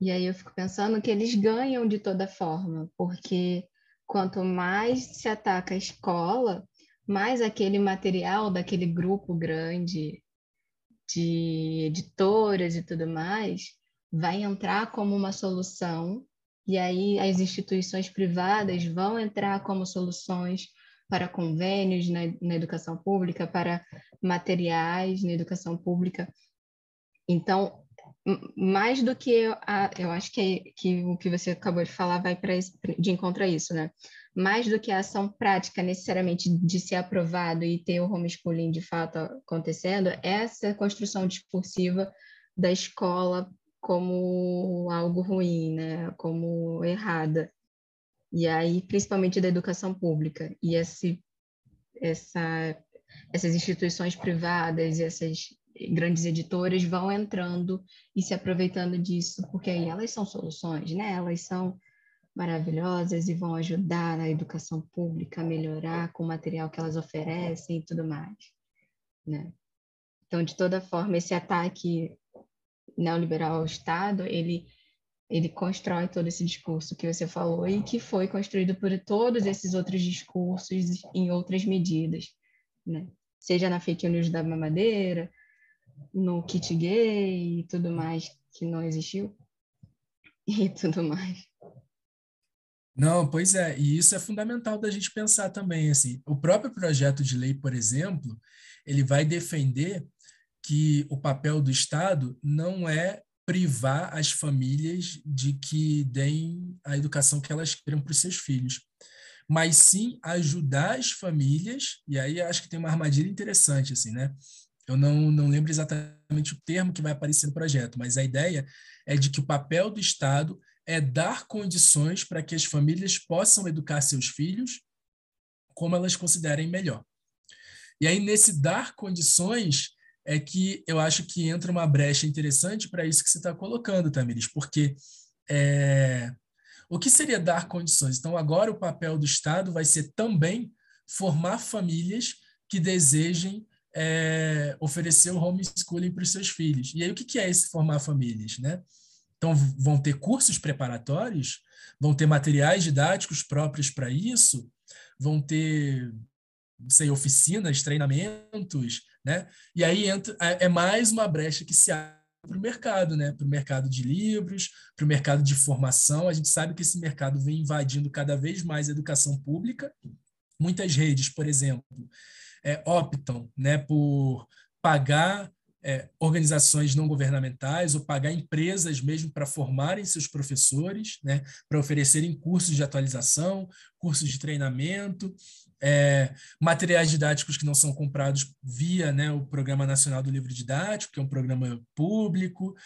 E aí eu fico pensando que eles ganham de toda forma, porque quanto mais se ataca a escola, mais aquele material daquele grupo grande de editoras e tudo mais vai entrar como uma solução e aí as instituições privadas vão entrar como soluções para convênios na, na educação pública, para materiais na educação pública. Então, mais do que a, eu acho que, que o que você acabou de falar vai para de encontro a isso, né? Mais do que a ação prática necessariamente de ser aprovado e ter o homeschooling de fato acontecendo, é essa construção discursiva da escola como algo ruim, né? como errada. E aí, principalmente da educação pública. E esse, essa, essas instituições privadas, essas grandes editoras vão entrando e se aproveitando disso, porque aí elas são soluções, né? Elas são maravilhosas e vão ajudar na educação pública a melhorar com o material que elas oferecem e tudo mais, né? Então, de toda forma, esse ataque neoliberal ao Estado, ele ele constrói todo esse discurso que você falou e que foi construído por todos esses outros discursos em outras medidas, né? Seja na fake news da mamadeira, no kit gay e tudo mais que não existiu e tudo mais. Não, pois é, e isso é fundamental da gente pensar também, assim, o próprio projeto de lei, por exemplo, ele vai defender que o papel do Estado não é privar as famílias de que deem a educação que elas queiram para os seus filhos, mas sim ajudar as famílias, e aí acho que tem uma armadilha interessante, assim, né? Eu não, não lembro exatamente o termo que vai aparecer no projeto, mas a ideia é de que o papel do Estado é dar condições para que as famílias possam educar seus filhos como elas considerem melhor. E aí, nesse dar condições, é que eu acho que entra uma brecha interessante para isso que você está colocando, Tamiris, porque é, o que seria dar condições? Então, agora o papel do Estado vai ser também formar famílias que desejem é, oferecer o homeschooling para os seus filhos. E aí, o que é esse formar famílias? Né? Então, vão ter cursos preparatórios, vão ter materiais didáticos próprios para isso, vão ter, sei, oficinas, treinamentos, né? E aí entra, é, é mais uma brecha que se abre para o mercado, né? Para o mercado de livros, para o mercado de formação. A gente sabe que esse mercado vem invadindo cada vez mais a educação pública. Muitas redes, por exemplo, é, optam né, por pagar é, organizações não governamentais ou pagar empresas mesmo para formarem seus professores, né, para oferecerem cursos de atualização, cursos de treinamento, é, materiais didáticos que não são comprados via né, o Programa Nacional do Livro Didático, que é um programa público.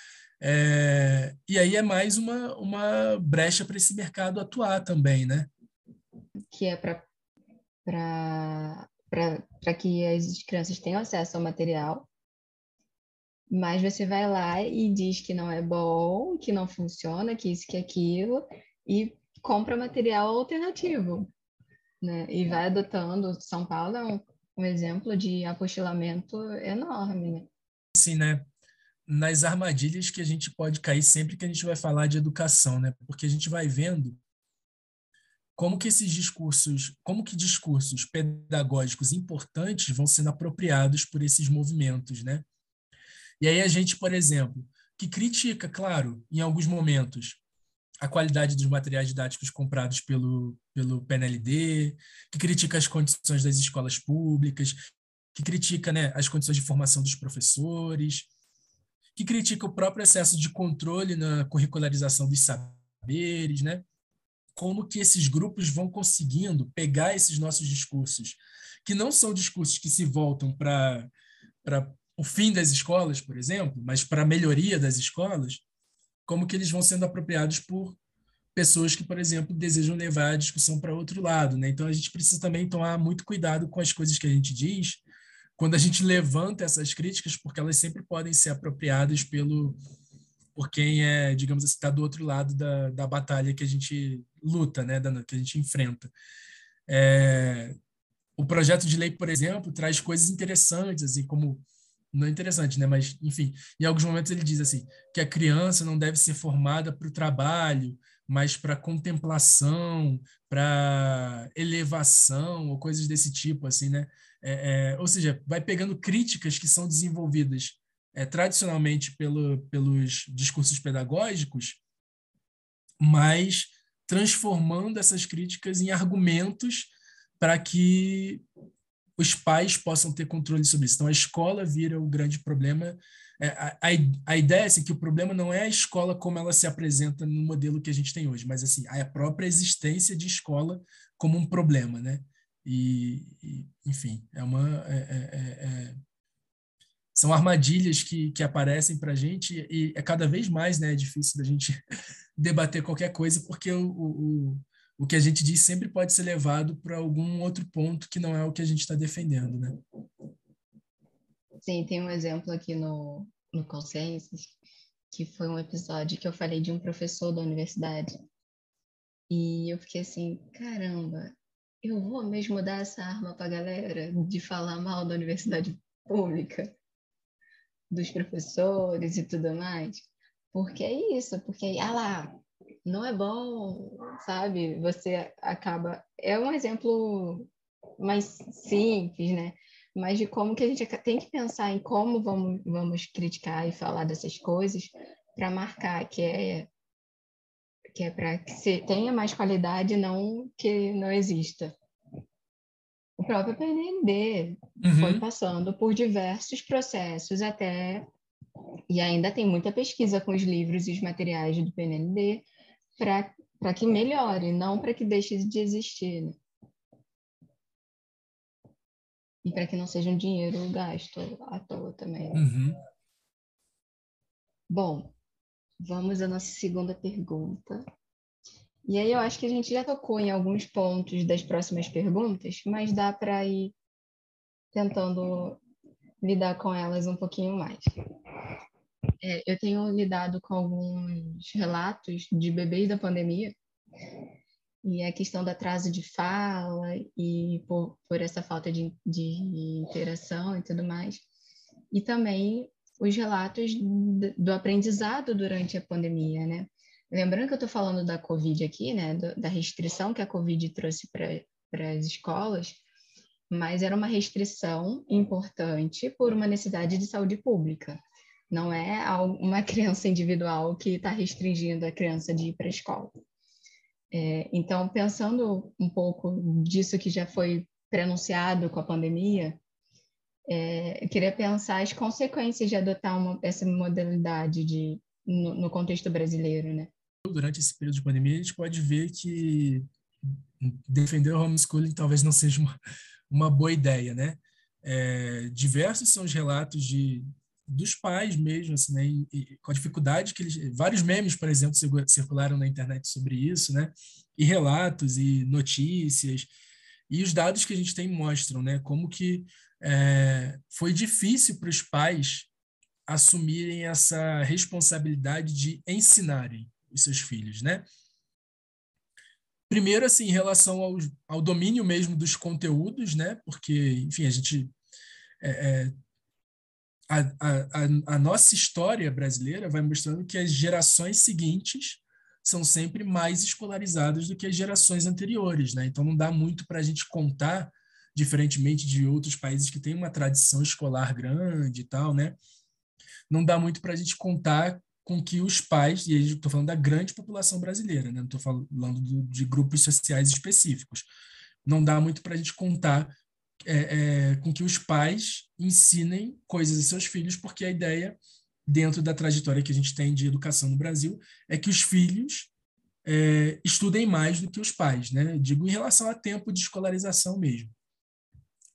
É, e aí é mais uma, uma brecha para esse mercado atuar também, né? Que é para que as crianças tenham acesso ao material, mas você vai lá e diz que não é bom, que não funciona, que isso, que aquilo, e compra material alternativo, né? E vai adotando. São Paulo é um, um exemplo de apostilamento enorme, né? Sim, né? Nas armadilhas que a gente pode cair sempre que a gente vai falar de educação, né? Porque a gente vai vendo como que esses discursos, como que discursos pedagógicos importantes vão sendo apropriados por esses movimentos, né? E aí a gente, por exemplo, que critica, claro, em alguns momentos, a qualidade dos materiais didáticos comprados pelo, pelo PNLD, que critica as condições das escolas públicas, que critica né, as condições de formação dos professores, que critica o próprio excesso de controle na curricularização dos saberes, né? como que esses grupos vão conseguindo pegar esses nossos discursos, que não são discursos que se voltam para o fim das escolas, por exemplo, mas para a melhoria das escolas, como que eles vão sendo apropriados por pessoas que, por exemplo, desejam levar a discussão para outro lado. Né? Então, a gente precisa também tomar muito cuidado com as coisas que a gente diz quando a gente levanta essas críticas, porque elas sempre podem ser apropriadas pelo por quem é, digamos assim, está do outro lado da, da batalha que a gente luta, né, da, que a gente enfrenta. É, o projeto de lei, por exemplo, traz coisas interessantes, assim, como não é interessante, né? Mas, enfim, em alguns momentos ele diz assim que a criança não deve ser formada para o trabalho, mas para contemplação, para elevação ou coisas desse tipo, assim, né? É, é, ou seja, vai pegando críticas que são desenvolvidas é, tradicionalmente pelo, pelos discursos pedagógicos, mas transformando essas críticas em argumentos para que os pais possam ter controle sobre isso. Então, a escola vira o grande problema. É, a, a, a, ideia é assim, que o problema não é a escola como ela se apresenta no modelo que a gente tem hoje, mas assim a própria existência de escola como um problema, né? E, e enfim, é uma é, é, é, é são armadilhas que, que aparecem para a gente e é cada vez mais né, é difícil da gente debater qualquer coisa porque o, o, o que a gente diz sempre pode ser levado para algum outro ponto que não é o que a gente está defendendo, né? Sim, tem um exemplo aqui no, no Consensus, que foi um episódio que eu falei de um professor da universidade. E eu fiquei assim, caramba, eu vou mesmo dar essa arma para a galera de falar mal da universidade pública, dos professores e tudo mais? Porque é isso, porque, ah lá, não é bom, sabe? Você acaba. É um exemplo mais simples, né? Mas de como que a gente tem que pensar em como vamos, vamos criticar e falar dessas coisas para marcar que é que é para que se tenha mais qualidade, não que não exista. O próprio PND uhum. foi passando por diversos processos até e ainda tem muita pesquisa com os livros e os materiais do PND para que melhore, não para que deixe de existir. Né? E para que não seja um dinheiro gasto à toa também. Né? Uhum. Bom, vamos à nossa segunda pergunta. E aí eu acho que a gente já tocou em alguns pontos das próximas perguntas, mas dá para ir tentando lidar com elas um pouquinho mais. É, eu tenho lidado com alguns relatos de bebês da pandemia e a questão do atraso de fala e por, por essa falta de, de interação e tudo mais. E também os relatos do aprendizado durante a pandemia, né? Lembrando que eu estou falando da Covid aqui, né? Da restrição que a Covid trouxe para as escolas, mas era uma restrição importante por uma necessidade de saúde pública. Não é uma criança individual que está restringindo a criança de ir para a escola. É, então, pensando um pouco disso que já foi prenunciado com a pandemia, é, eu queria pensar as consequências de adotar uma, essa modalidade de, no, no, contexto brasileiro, né? Durante esse período de pandemia, a gente pode ver que defender o homeschooling talvez não seja uma, uma boa ideia, né? É, diversos são os relatos de dos pais mesmo, assim, né? E, e, com a dificuldade que eles. Vários memes, por exemplo, circularam na internet sobre isso, né? E relatos e notícias. E os dados que a gente tem mostram, né? Como que é, foi difícil para os pais assumirem essa responsabilidade de ensinarem os seus filhos, né? Primeiro, assim, em relação ao, ao domínio mesmo dos conteúdos, né? Porque, enfim, a gente é, é, a, a, a, nossa história brasileira vai mostrando que as gerações seguintes são sempre mais escolarizadas do que as gerações anteriores, né? Então não dá muito para a gente contar, diferentemente de outros países que têm uma tradição escolar grande e tal, né? Não dá muito para a gente contar com que os pais, e aí estou falando da grande população brasileira, né? não estou falando do, de grupos sociais específicos, não dá muito para a gente contar é, é, com que os pais ensinem coisas a seus filhos, porque a ideia, dentro da trajetória que a gente tem de educação no Brasil, é que os filhos é, estudem mais do que os pais, né? Digo em relação a tempo de escolarização mesmo.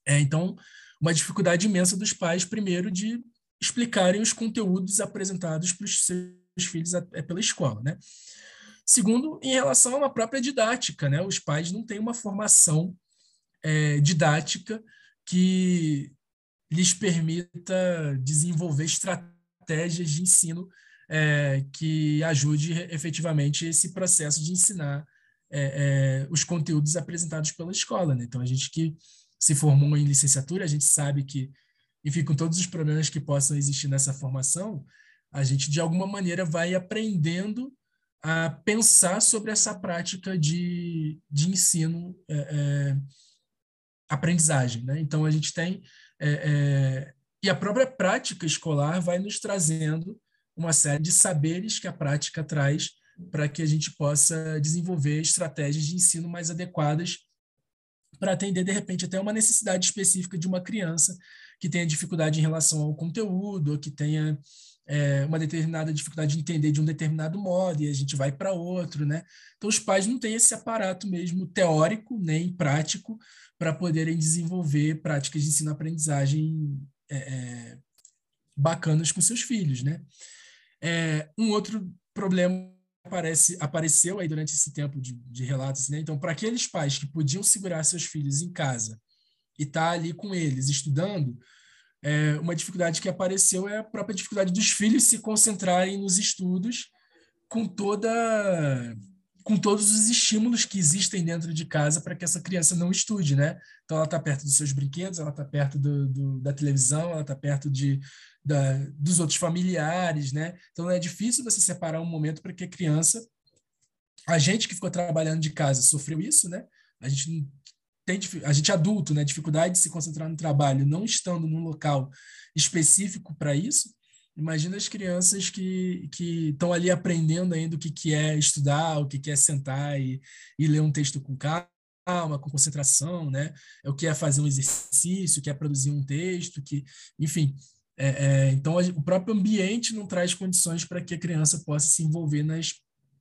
É, então, uma dificuldade imensa dos pais, primeiro, de explicarem os conteúdos apresentados para os seus filhos é pela escola, né? Segundo, em relação uma própria didática, né? Os pais não têm uma formação é, didática que lhes permita desenvolver estratégias de ensino é, que ajude efetivamente esse processo de ensinar é, é, os conteúdos apresentados pela escola. Né? Então, a gente que se formou em licenciatura, a gente sabe que, enfim, com todos os problemas que possam existir nessa formação, a gente, de alguma maneira, vai aprendendo a pensar sobre essa prática de, de ensino é, é, aprendizagem. Né? Então, a gente tem. É, é, e a própria prática escolar vai nos trazendo uma série de saberes que a prática traz para que a gente possa desenvolver estratégias de ensino mais adequadas para atender, de repente, até uma necessidade específica de uma criança que tenha dificuldade em relação ao conteúdo, ou que tenha é, uma determinada dificuldade de entender de um determinado modo, e a gente vai para outro, né? Então, os pais não têm esse aparato mesmo teórico nem prático para poderem desenvolver práticas de ensino-aprendizagem é, é, bacanas com seus filhos, né? É, um outro problema aparece, apareceu aí durante esse tempo de, de relatos, né? Então, para aqueles pais que podiam segurar seus filhos em casa e estar tá ali com eles estudando, é, uma dificuldade que apareceu é a própria dificuldade dos filhos se concentrarem nos estudos com toda com todos os estímulos que existem dentro de casa para que essa criança não estude, né? Então ela está perto dos seus brinquedos, ela está perto do, do, da televisão, ela está perto de, da, dos outros familiares, né? Então é difícil você separar um momento para que a criança, a gente que ficou trabalhando de casa sofreu isso, né? A gente tem a gente adulto, né? Dificuldade de se concentrar no trabalho, não estando num local específico para isso. Imagina as crianças que estão ali aprendendo ainda o que que é estudar, o que que é sentar e, e ler um texto com calma, com concentração, né? É o que é fazer um exercício, o que é produzir um texto, que, enfim, é, é, então, o próprio ambiente não traz condições para que a criança possa se envolver nas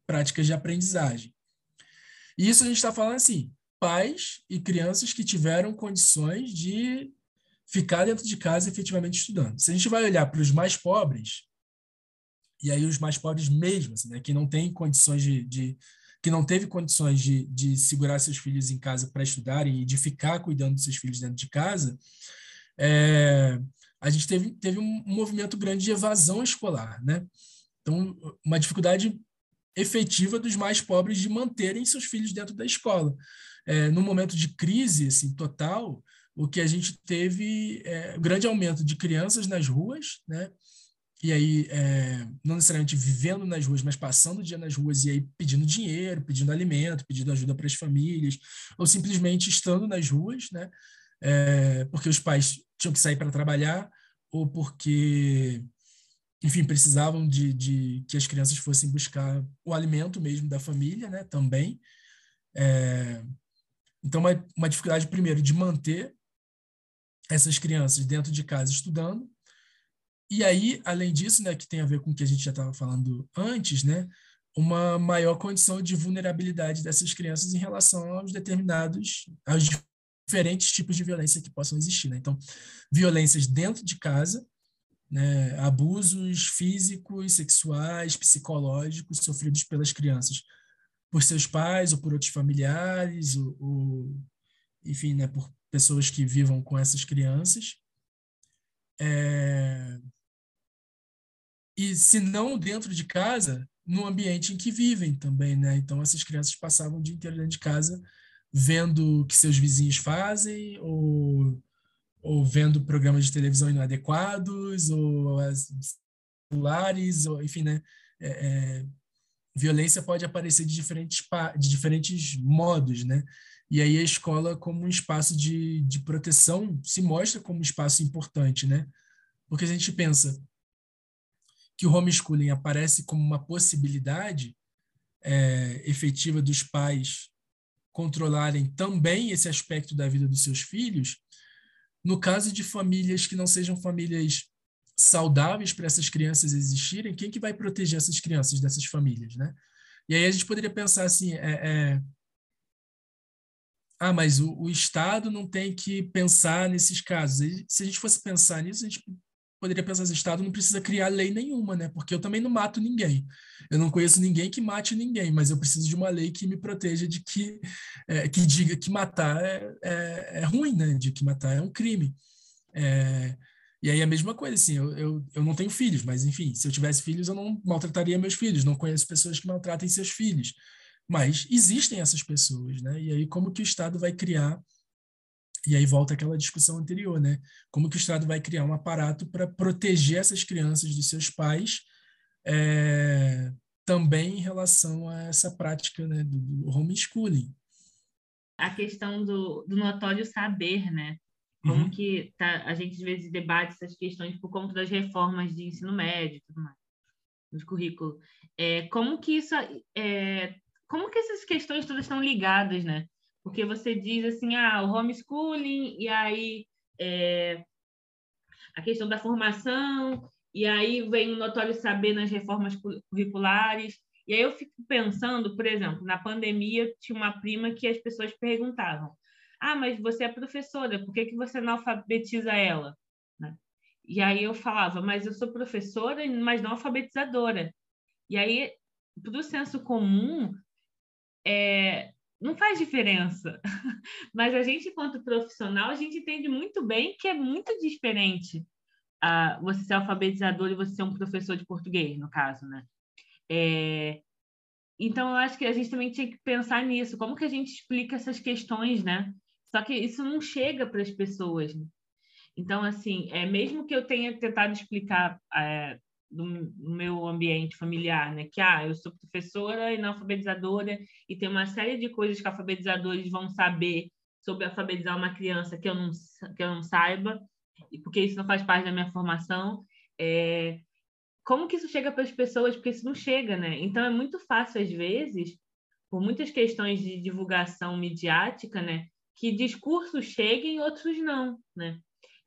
práticas de aprendizagem. E isso a gente está falando assim, pais e crianças que tiveram condições de ficar dentro de casa efetivamente estudando. Se a gente vai olhar para os mais pobres, e aí os mais pobres mesmo, assim, né, que não tem condições de, de que não teve condições de, de segurar seus filhos em casa para estudarem e de ficar cuidando dos seus filhos dentro de casa, é, a gente teve, teve um movimento grande de evasão escolar, né? Então, uma dificuldade efetiva dos mais pobres de manterem seus filhos dentro da escola. É, no momento de crise assim, total, o que a gente teve é um grande aumento de crianças nas ruas, né? E aí, é, não necessariamente vivendo nas ruas, mas passando o dia nas ruas e aí pedindo dinheiro, pedindo alimento, pedindo ajuda para as famílias, ou simplesmente estando nas ruas, né? É, porque os pais tinham que sair para trabalhar ou porque, enfim, precisavam de, de, que as crianças fossem buscar o alimento mesmo da família, né, também. É, então, uma, uma dificuldade, primeiro, de manter essas crianças dentro de casa estudando. E aí, além disso, né, que tem a ver com o que a gente já estava falando antes, né, uma maior condição de vulnerabilidade dessas crianças em relação aos determinados, aos diferentes tipos de violência que possam existir. Né? Então, violências dentro de casa, né? abusos físicos, sexuais, psicológicos sofridos pelas crianças por seus pais ou por outros familiares, ou, ou enfim, né, por pessoas que vivam com essas crianças. É... E se não dentro de casa, no ambiente em que vivem também, né? Então essas crianças passavam o dia inteiro dentro de casa vendo o que seus vizinhos fazem, ou, ou vendo programas de televisão inadequados, ou celulares, ou, enfim, né? É, é, violência pode aparecer de diferentes, de diferentes modos, né? E aí a escola, como um espaço de, de proteção, se mostra como um espaço importante, né? Porque a gente pensa que o homeschooling aparece como uma possibilidade é, efetiva dos pais controlarem também esse aspecto da vida dos seus filhos, no caso de famílias que não sejam famílias saudáveis para essas crianças existirem, quem que vai proteger essas crianças dessas famílias, né? E aí a gente poderia pensar assim, é, é... ah, mas o, o, Estado não tem que pensar nesses casos. Se a gente fosse pensar nisso, a gente poderia pensar assim, o Estado não precisa criar lei nenhuma, né? Porque eu também não mato ninguém. Eu não conheço ninguém que mate ninguém, mas eu preciso de uma lei que me proteja de que, é, que diga que matar é, é, é, ruim, né? De que matar é um crime. É, e aí a mesma coisa, assim, eu, eu, eu não tenho filhos, mas enfim, se eu tivesse filhos, eu não maltrataria meus filhos, não conheço pessoas que maltratem seus filhos. Mas existem essas pessoas, né? E aí como que o Estado vai criar e aí volta aquela discussão anterior, né? Como que o Estado vai criar um aparato para proteger essas crianças de seus pais, é, também em relação a essa prática né, do, do homeschooling. A questão do, do notório saber, né? Como uhum. que tá, a gente às vezes debate essas questões por conta das reformas de ensino médio e tudo mais, de currículo. É, como que isso, é, como que essas questões todas estão ligadas, né? Porque você diz assim, ah, o homeschooling, e aí é, a questão da formação, e aí vem o notório saber nas reformas curriculares. E aí eu fico pensando, por exemplo, na pandemia tinha uma prima que as pessoas perguntavam: Ah, mas você é professora, por que, que você não alfabetiza ela? Né? E aí eu falava: Mas eu sou professora, mas não alfabetizadora. E aí, para o senso comum, é, não faz diferença. Mas a gente, enquanto profissional, a gente entende muito bem que é muito diferente uh, você ser alfabetizador e você ser um professor de português, no caso, né? É... Então, eu acho que a gente também tinha que pensar nisso. Como que a gente explica essas questões, né? Só que isso não chega para as pessoas. Né? Então, assim, é, mesmo que eu tenha tentado explicar é, do, meu ambiente familiar, né? Que, ah, eu sou professora e alfabetizadora e tem uma série de coisas que alfabetizadores vão saber sobre alfabetizar uma criança que eu não, que eu não saiba, porque isso não faz parte da minha formação. É, como que isso chega para as pessoas? Porque isso não chega, né? Então, é muito fácil, às vezes, por muitas questões de divulgação midiática, né? Que discursos cheguem e outros não, né?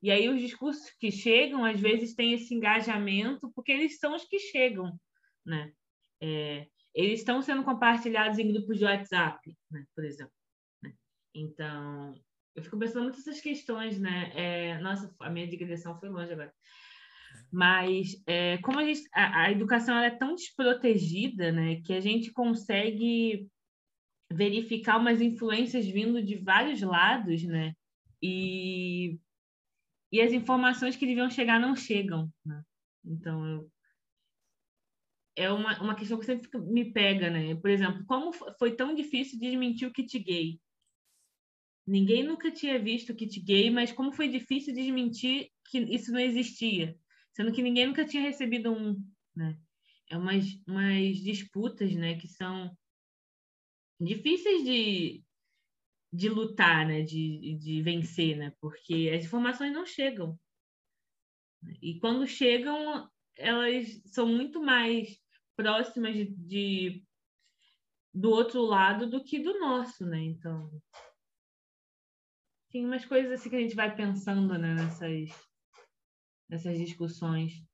E aí os discursos que chegam, às vezes, têm esse engajamento, porque eles são os que chegam, né? É, eles estão sendo compartilhados em grupos de WhatsApp, né? por exemplo. Né? Então, eu fico pensando muito nessas questões, né? É, nossa, a minha digressão foi longe agora. Mas é, como a, gente, a, a educação é tão desprotegida, né? Que a gente consegue verificar umas influências vindo de vários lados, né? E e as informações que deviam chegar não chegam. Né? Então, eu... é uma, uma questão que sempre me pega, né? Por exemplo, como foi tão difícil desmentir o kit gay? Ninguém nunca tinha visto o kit gay, mas como foi difícil desmentir que isso não existia, sendo que ninguém nunca tinha recebido um, né? É umas, umas disputas, né, que são difíceis de, de lutar, né? de, de vencer, né? porque as informações não chegam. E quando chegam, elas são muito mais próximas de, de do outro lado do que do nosso, né? Então, tem umas coisas assim que a gente vai pensando né, nessas, nessas discussões.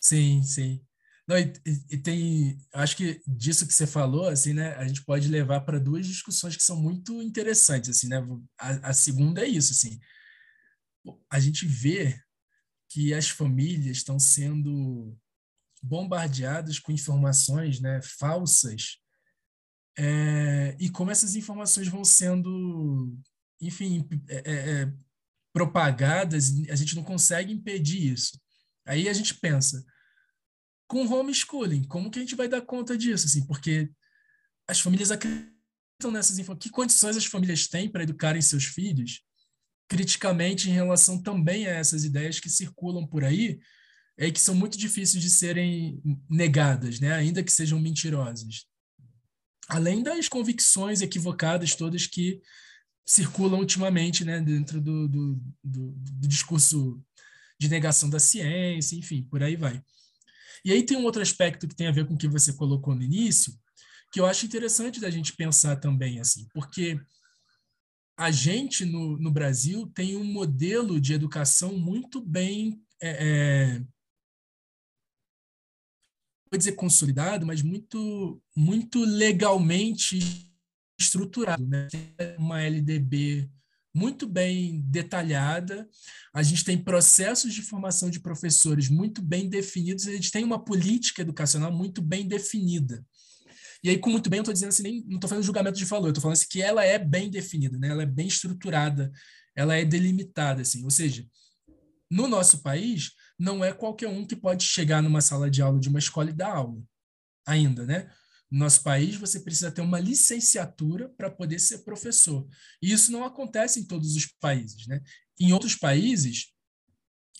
Sim, sim. Não, e, e, tem, acho que disso que você falou, assim, né, a gente pode levar para duas discussões que são muito interessantes, assim, né? A, a, segunda é isso, assim, a gente vê que as famílias estão sendo bombardeadas com informações, né, falsas, é, e como essas informações vão sendo, enfim, é, é, é propagadas, a gente não consegue impedir isso. Aí a gente pensa com homeschooling. Como que a gente vai dar conta disso? Assim, porque as famílias acreditam nessas informações. Que condições as famílias têm para educarem seus filhos criticamente em relação também a essas ideias que circulam por aí é que são muito difíceis de serem negadas, né? ainda que sejam mentirosas. Além das convicções equivocadas todas que circulam ultimamente né? dentro do, do, do, do discurso de negação da ciência, enfim, por aí vai. E aí tem um outro aspecto que tem a ver com o que você colocou no início, que eu acho interessante da gente pensar também, assim, porque a gente no, no Brasil tem um modelo de educação muito bem, é, é, vou dizer consolidado, mas muito, muito legalmente estruturado, né? Uma LDB muito bem detalhada, a gente tem processos de formação de professores muito bem definidos, a gente tem uma política educacional muito bem definida. E aí, com muito bem, eu estou dizendo assim, nem, não estou fazendo julgamento de valor, estou falando assim, que ela é bem definida, né? ela é bem estruturada, ela é delimitada. Assim. Ou seja, no nosso país, não é qualquer um que pode chegar numa sala de aula de uma escola e dar aula, ainda, né? No nosso país, você precisa ter uma licenciatura para poder ser professor. E isso não acontece em todos os países. Né? Em outros países,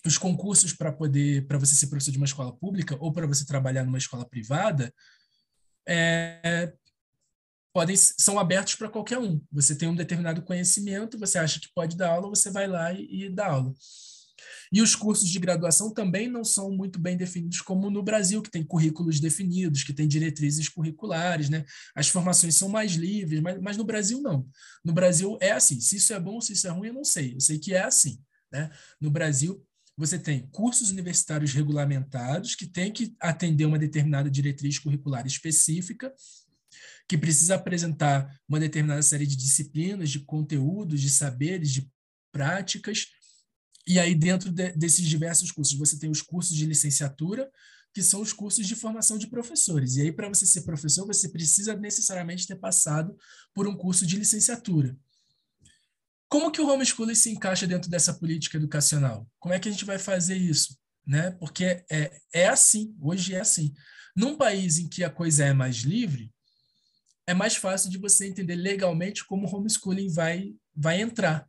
os concursos para poder para você ser professor de uma escola pública ou para você trabalhar numa escola privada é, podem são abertos para qualquer um. Você tem um determinado conhecimento, você acha que pode dar aula, você vai lá e, e dá aula. E os cursos de graduação também não são muito bem definidos, como no Brasil, que tem currículos definidos, que tem diretrizes curriculares, né? As formações são mais livres, mas, mas no Brasil não. No Brasil é assim. Se isso é bom, se isso é ruim, eu não sei. Eu sei que é assim. Né? No Brasil, você tem cursos universitários regulamentados que têm que atender uma determinada diretriz curricular específica, que precisa apresentar uma determinada série de disciplinas, de conteúdos, de saberes, de práticas, e aí, dentro de, desses diversos cursos, você tem os cursos de licenciatura, que são os cursos de formação de professores. E aí, para você ser professor, você precisa necessariamente ter passado por um curso de licenciatura. Como que o homeschooling se encaixa dentro dessa política educacional? Como é que a gente vai fazer isso? Né? Porque é, é assim, hoje é assim. Num país em que a coisa é mais livre, é mais fácil de você entender legalmente como o homeschooling vai, vai entrar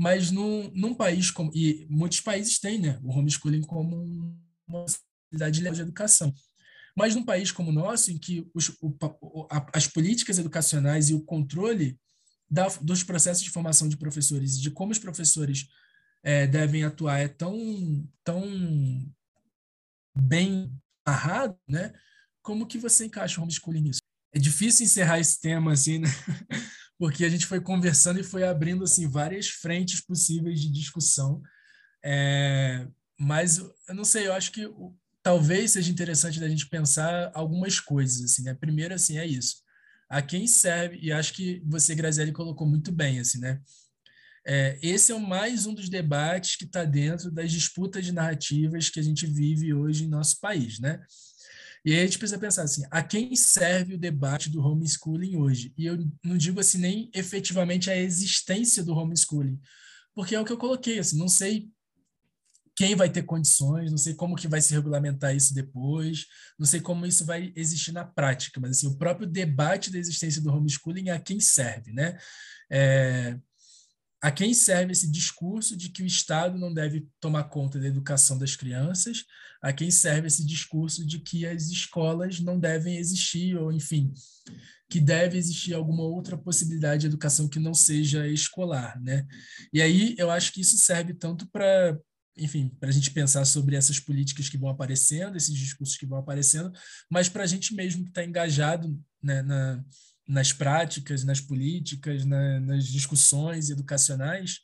mas num, num país como. E muitos países têm né, o homeschooling como uma possibilidade de educação. Mas num país como o nosso, em que os, o, as políticas educacionais e o controle da, dos processos de formação de professores e de como os professores é, devem atuar é tão, tão bem amarrado, né? Como que você encaixa o homeschooling nisso? É difícil encerrar esse tema assim, né? porque a gente foi conversando e foi abrindo assim várias frentes possíveis de discussão. É, mas eu não sei, eu acho que talvez seja interessante da gente pensar algumas coisas assim, né? Primeiro assim é isso. A quem serve e acho que você Grazielli colocou muito bem assim, né? É, esse é mais um dos debates que está dentro das disputas de narrativas que a gente vive hoje em nosso país, né? E aí a gente precisa pensar assim, a quem serve o debate do homeschooling hoje? E eu não digo assim nem efetivamente a existência do homeschooling, porque é o que eu coloquei, assim, não sei quem vai ter condições, não sei como que vai se regulamentar isso depois, não sei como isso vai existir na prática, mas assim, o próprio debate da existência do homeschooling é a quem serve, né? É, a quem serve esse discurso de que o Estado não deve tomar conta da educação das crianças, a quem serve esse discurso de que as escolas não devem existir, ou enfim, que deve existir alguma outra possibilidade de educação que não seja escolar, né? E aí eu acho que isso serve tanto para, enfim, para a gente pensar sobre essas políticas que vão aparecendo, esses discursos que vão aparecendo, mas para a gente mesmo que está engajado né, na nas práticas, nas políticas, na, nas discussões educacionais,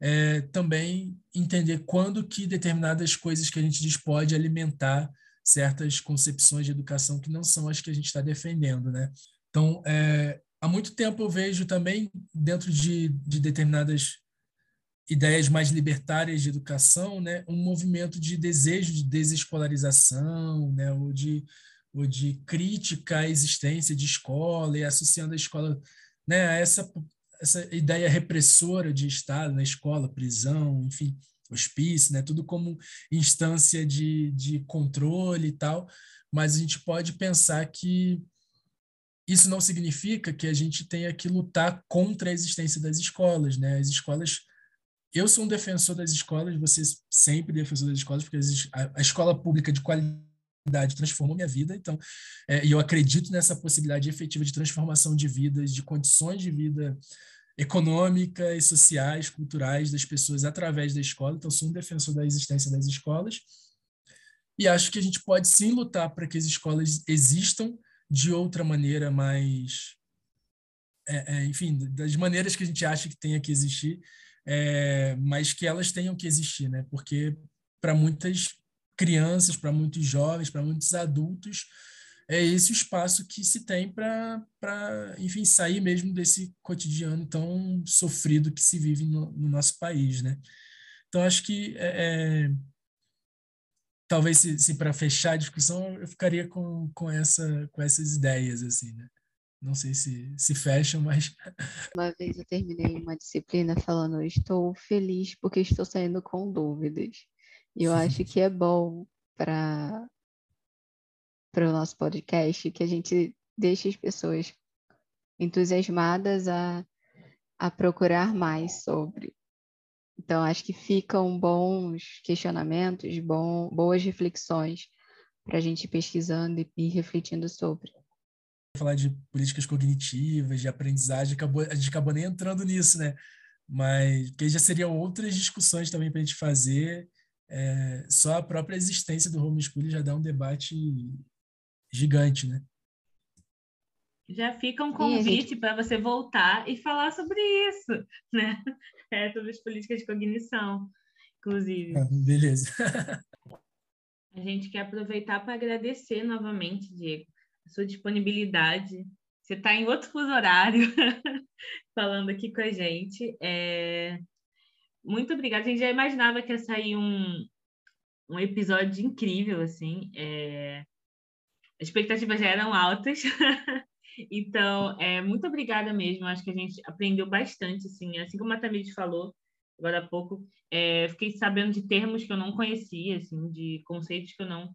é, também entender quando que determinadas coisas que a gente diz pode alimentar certas concepções de educação que não são as que a gente está defendendo, né? Então, é, há muito tempo eu vejo também dentro de, de determinadas ideias mais libertárias de educação, né, um movimento de desejo de desescolarização, né, ou de ou de crítica à existência de escola e associando a escola né, a essa, essa ideia repressora de Estado na escola, prisão, enfim, hospício, né, tudo como instância de, de controle e tal, mas a gente pode pensar que isso não significa que a gente tenha que lutar contra a existência das escolas, né? As escolas eu sou um defensor das escolas, você sempre defensor das escolas, porque a escola pública de qualidade transformou minha vida. Então, é, e eu acredito nessa possibilidade efetiva de transformação de vidas, de condições de vida econômicas, sociais, culturais das pessoas através da escola. Então, sou um defensor da existência das escolas. E acho que a gente pode sim lutar para que as escolas existam de outra maneira mais. É, é, enfim, das maneiras que a gente acha que tenha que existir, é, mas que elas tenham que existir, né? Porque para muitas crianças, para muitos jovens, para muitos adultos, é esse o espaço que se tem para, enfim, sair mesmo desse cotidiano tão sofrido que se vive no, no nosso país, né? Então, acho que, é, é talvez, se, se para fechar a discussão, eu ficaria com, com, essa, com essas ideias, assim, né? Não sei se, se fecham, mas... Uma vez eu terminei uma disciplina falando, estou feliz porque estou saindo com dúvidas. E eu acho que é bom para para o nosso podcast que a gente deixe as pessoas entusiasmadas a, a procurar mais sobre. Então, acho que ficam bons questionamentos, bom, boas reflexões para a gente ir pesquisando e, e refletindo sobre. Falar de políticas cognitivas, de aprendizagem, acabou, a gente acabou nem entrando nisso, né? mas que já seriam outras discussões também para a gente fazer. É, só a própria existência do homeschooling já dá um debate gigante, né? Já fica um convite gente... para você voltar e falar sobre isso, né? É, sobre as políticas de cognição, inclusive. Ah, beleza. a gente quer aproveitar para agradecer novamente, Diego, a sua disponibilidade. Você está em outro fuso horário, falando aqui com a gente. É... Muito obrigada. A gente já imaginava que ia sair um, um episódio incrível, assim. É... As expectativas já eram altas. Então, é, muito obrigada mesmo. Acho que a gente aprendeu bastante, assim. Assim como a Tamires falou agora há pouco, é, fiquei sabendo de termos que eu não conhecia, assim, de conceitos que eu não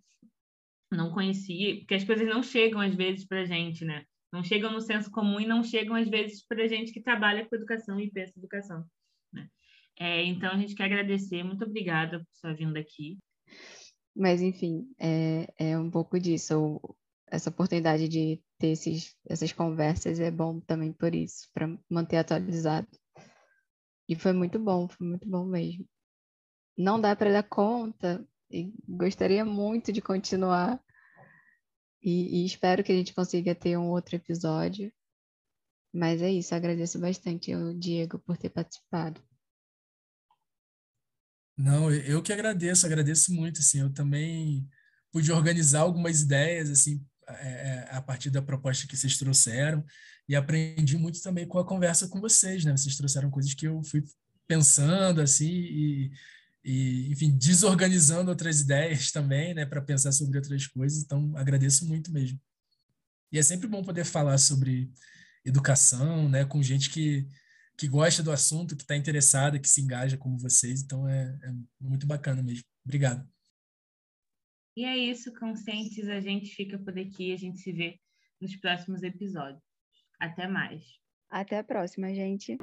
não conhecia, porque as coisas não chegam às vezes para gente, né? Não chegam no senso comum e não chegam às vezes para a gente que trabalha com educação e pensa educação. É, então, a gente quer agradecer. Muito obrigada por sua vinda aqui. Mas, enfim, é, é um pouco disso. essa oportunidade de ter esses, essas conversas é bom também por isso, para manter atualizado. E foi muito bom, foi muito bom mesmo. Não dá para dar conta e gostaria muito de continuar. E, e, espero que a gente consiga ter um outro episódio. Mas é isso, agradeço bastante ao Diego por ter participado. Não, eu que agradeço, agradeço muito, assim, eu também pude organizar algumas ideias, assim, é, é, a partir da proposta que vocês trouxeram e aprendi muito também com a conversa com vocês, né? Vocês trouxeram coisas que eu fui pensando assim e, e enfim, desorganizando outras ideias também, né, para pensar sobre outras coisas. Então, agradeço muito mesmo. E é sempre bom poder falar sobre educação, né, com gente que que gosta do assunto, que está interessada, que se engaja como vocês. Então, é, é muito bacana mesmo. Obrigado. E é isso, conscientes, a gente fica por aqui, a gente se vê nos próximos episódios. Até mais. Até a próxima, gente.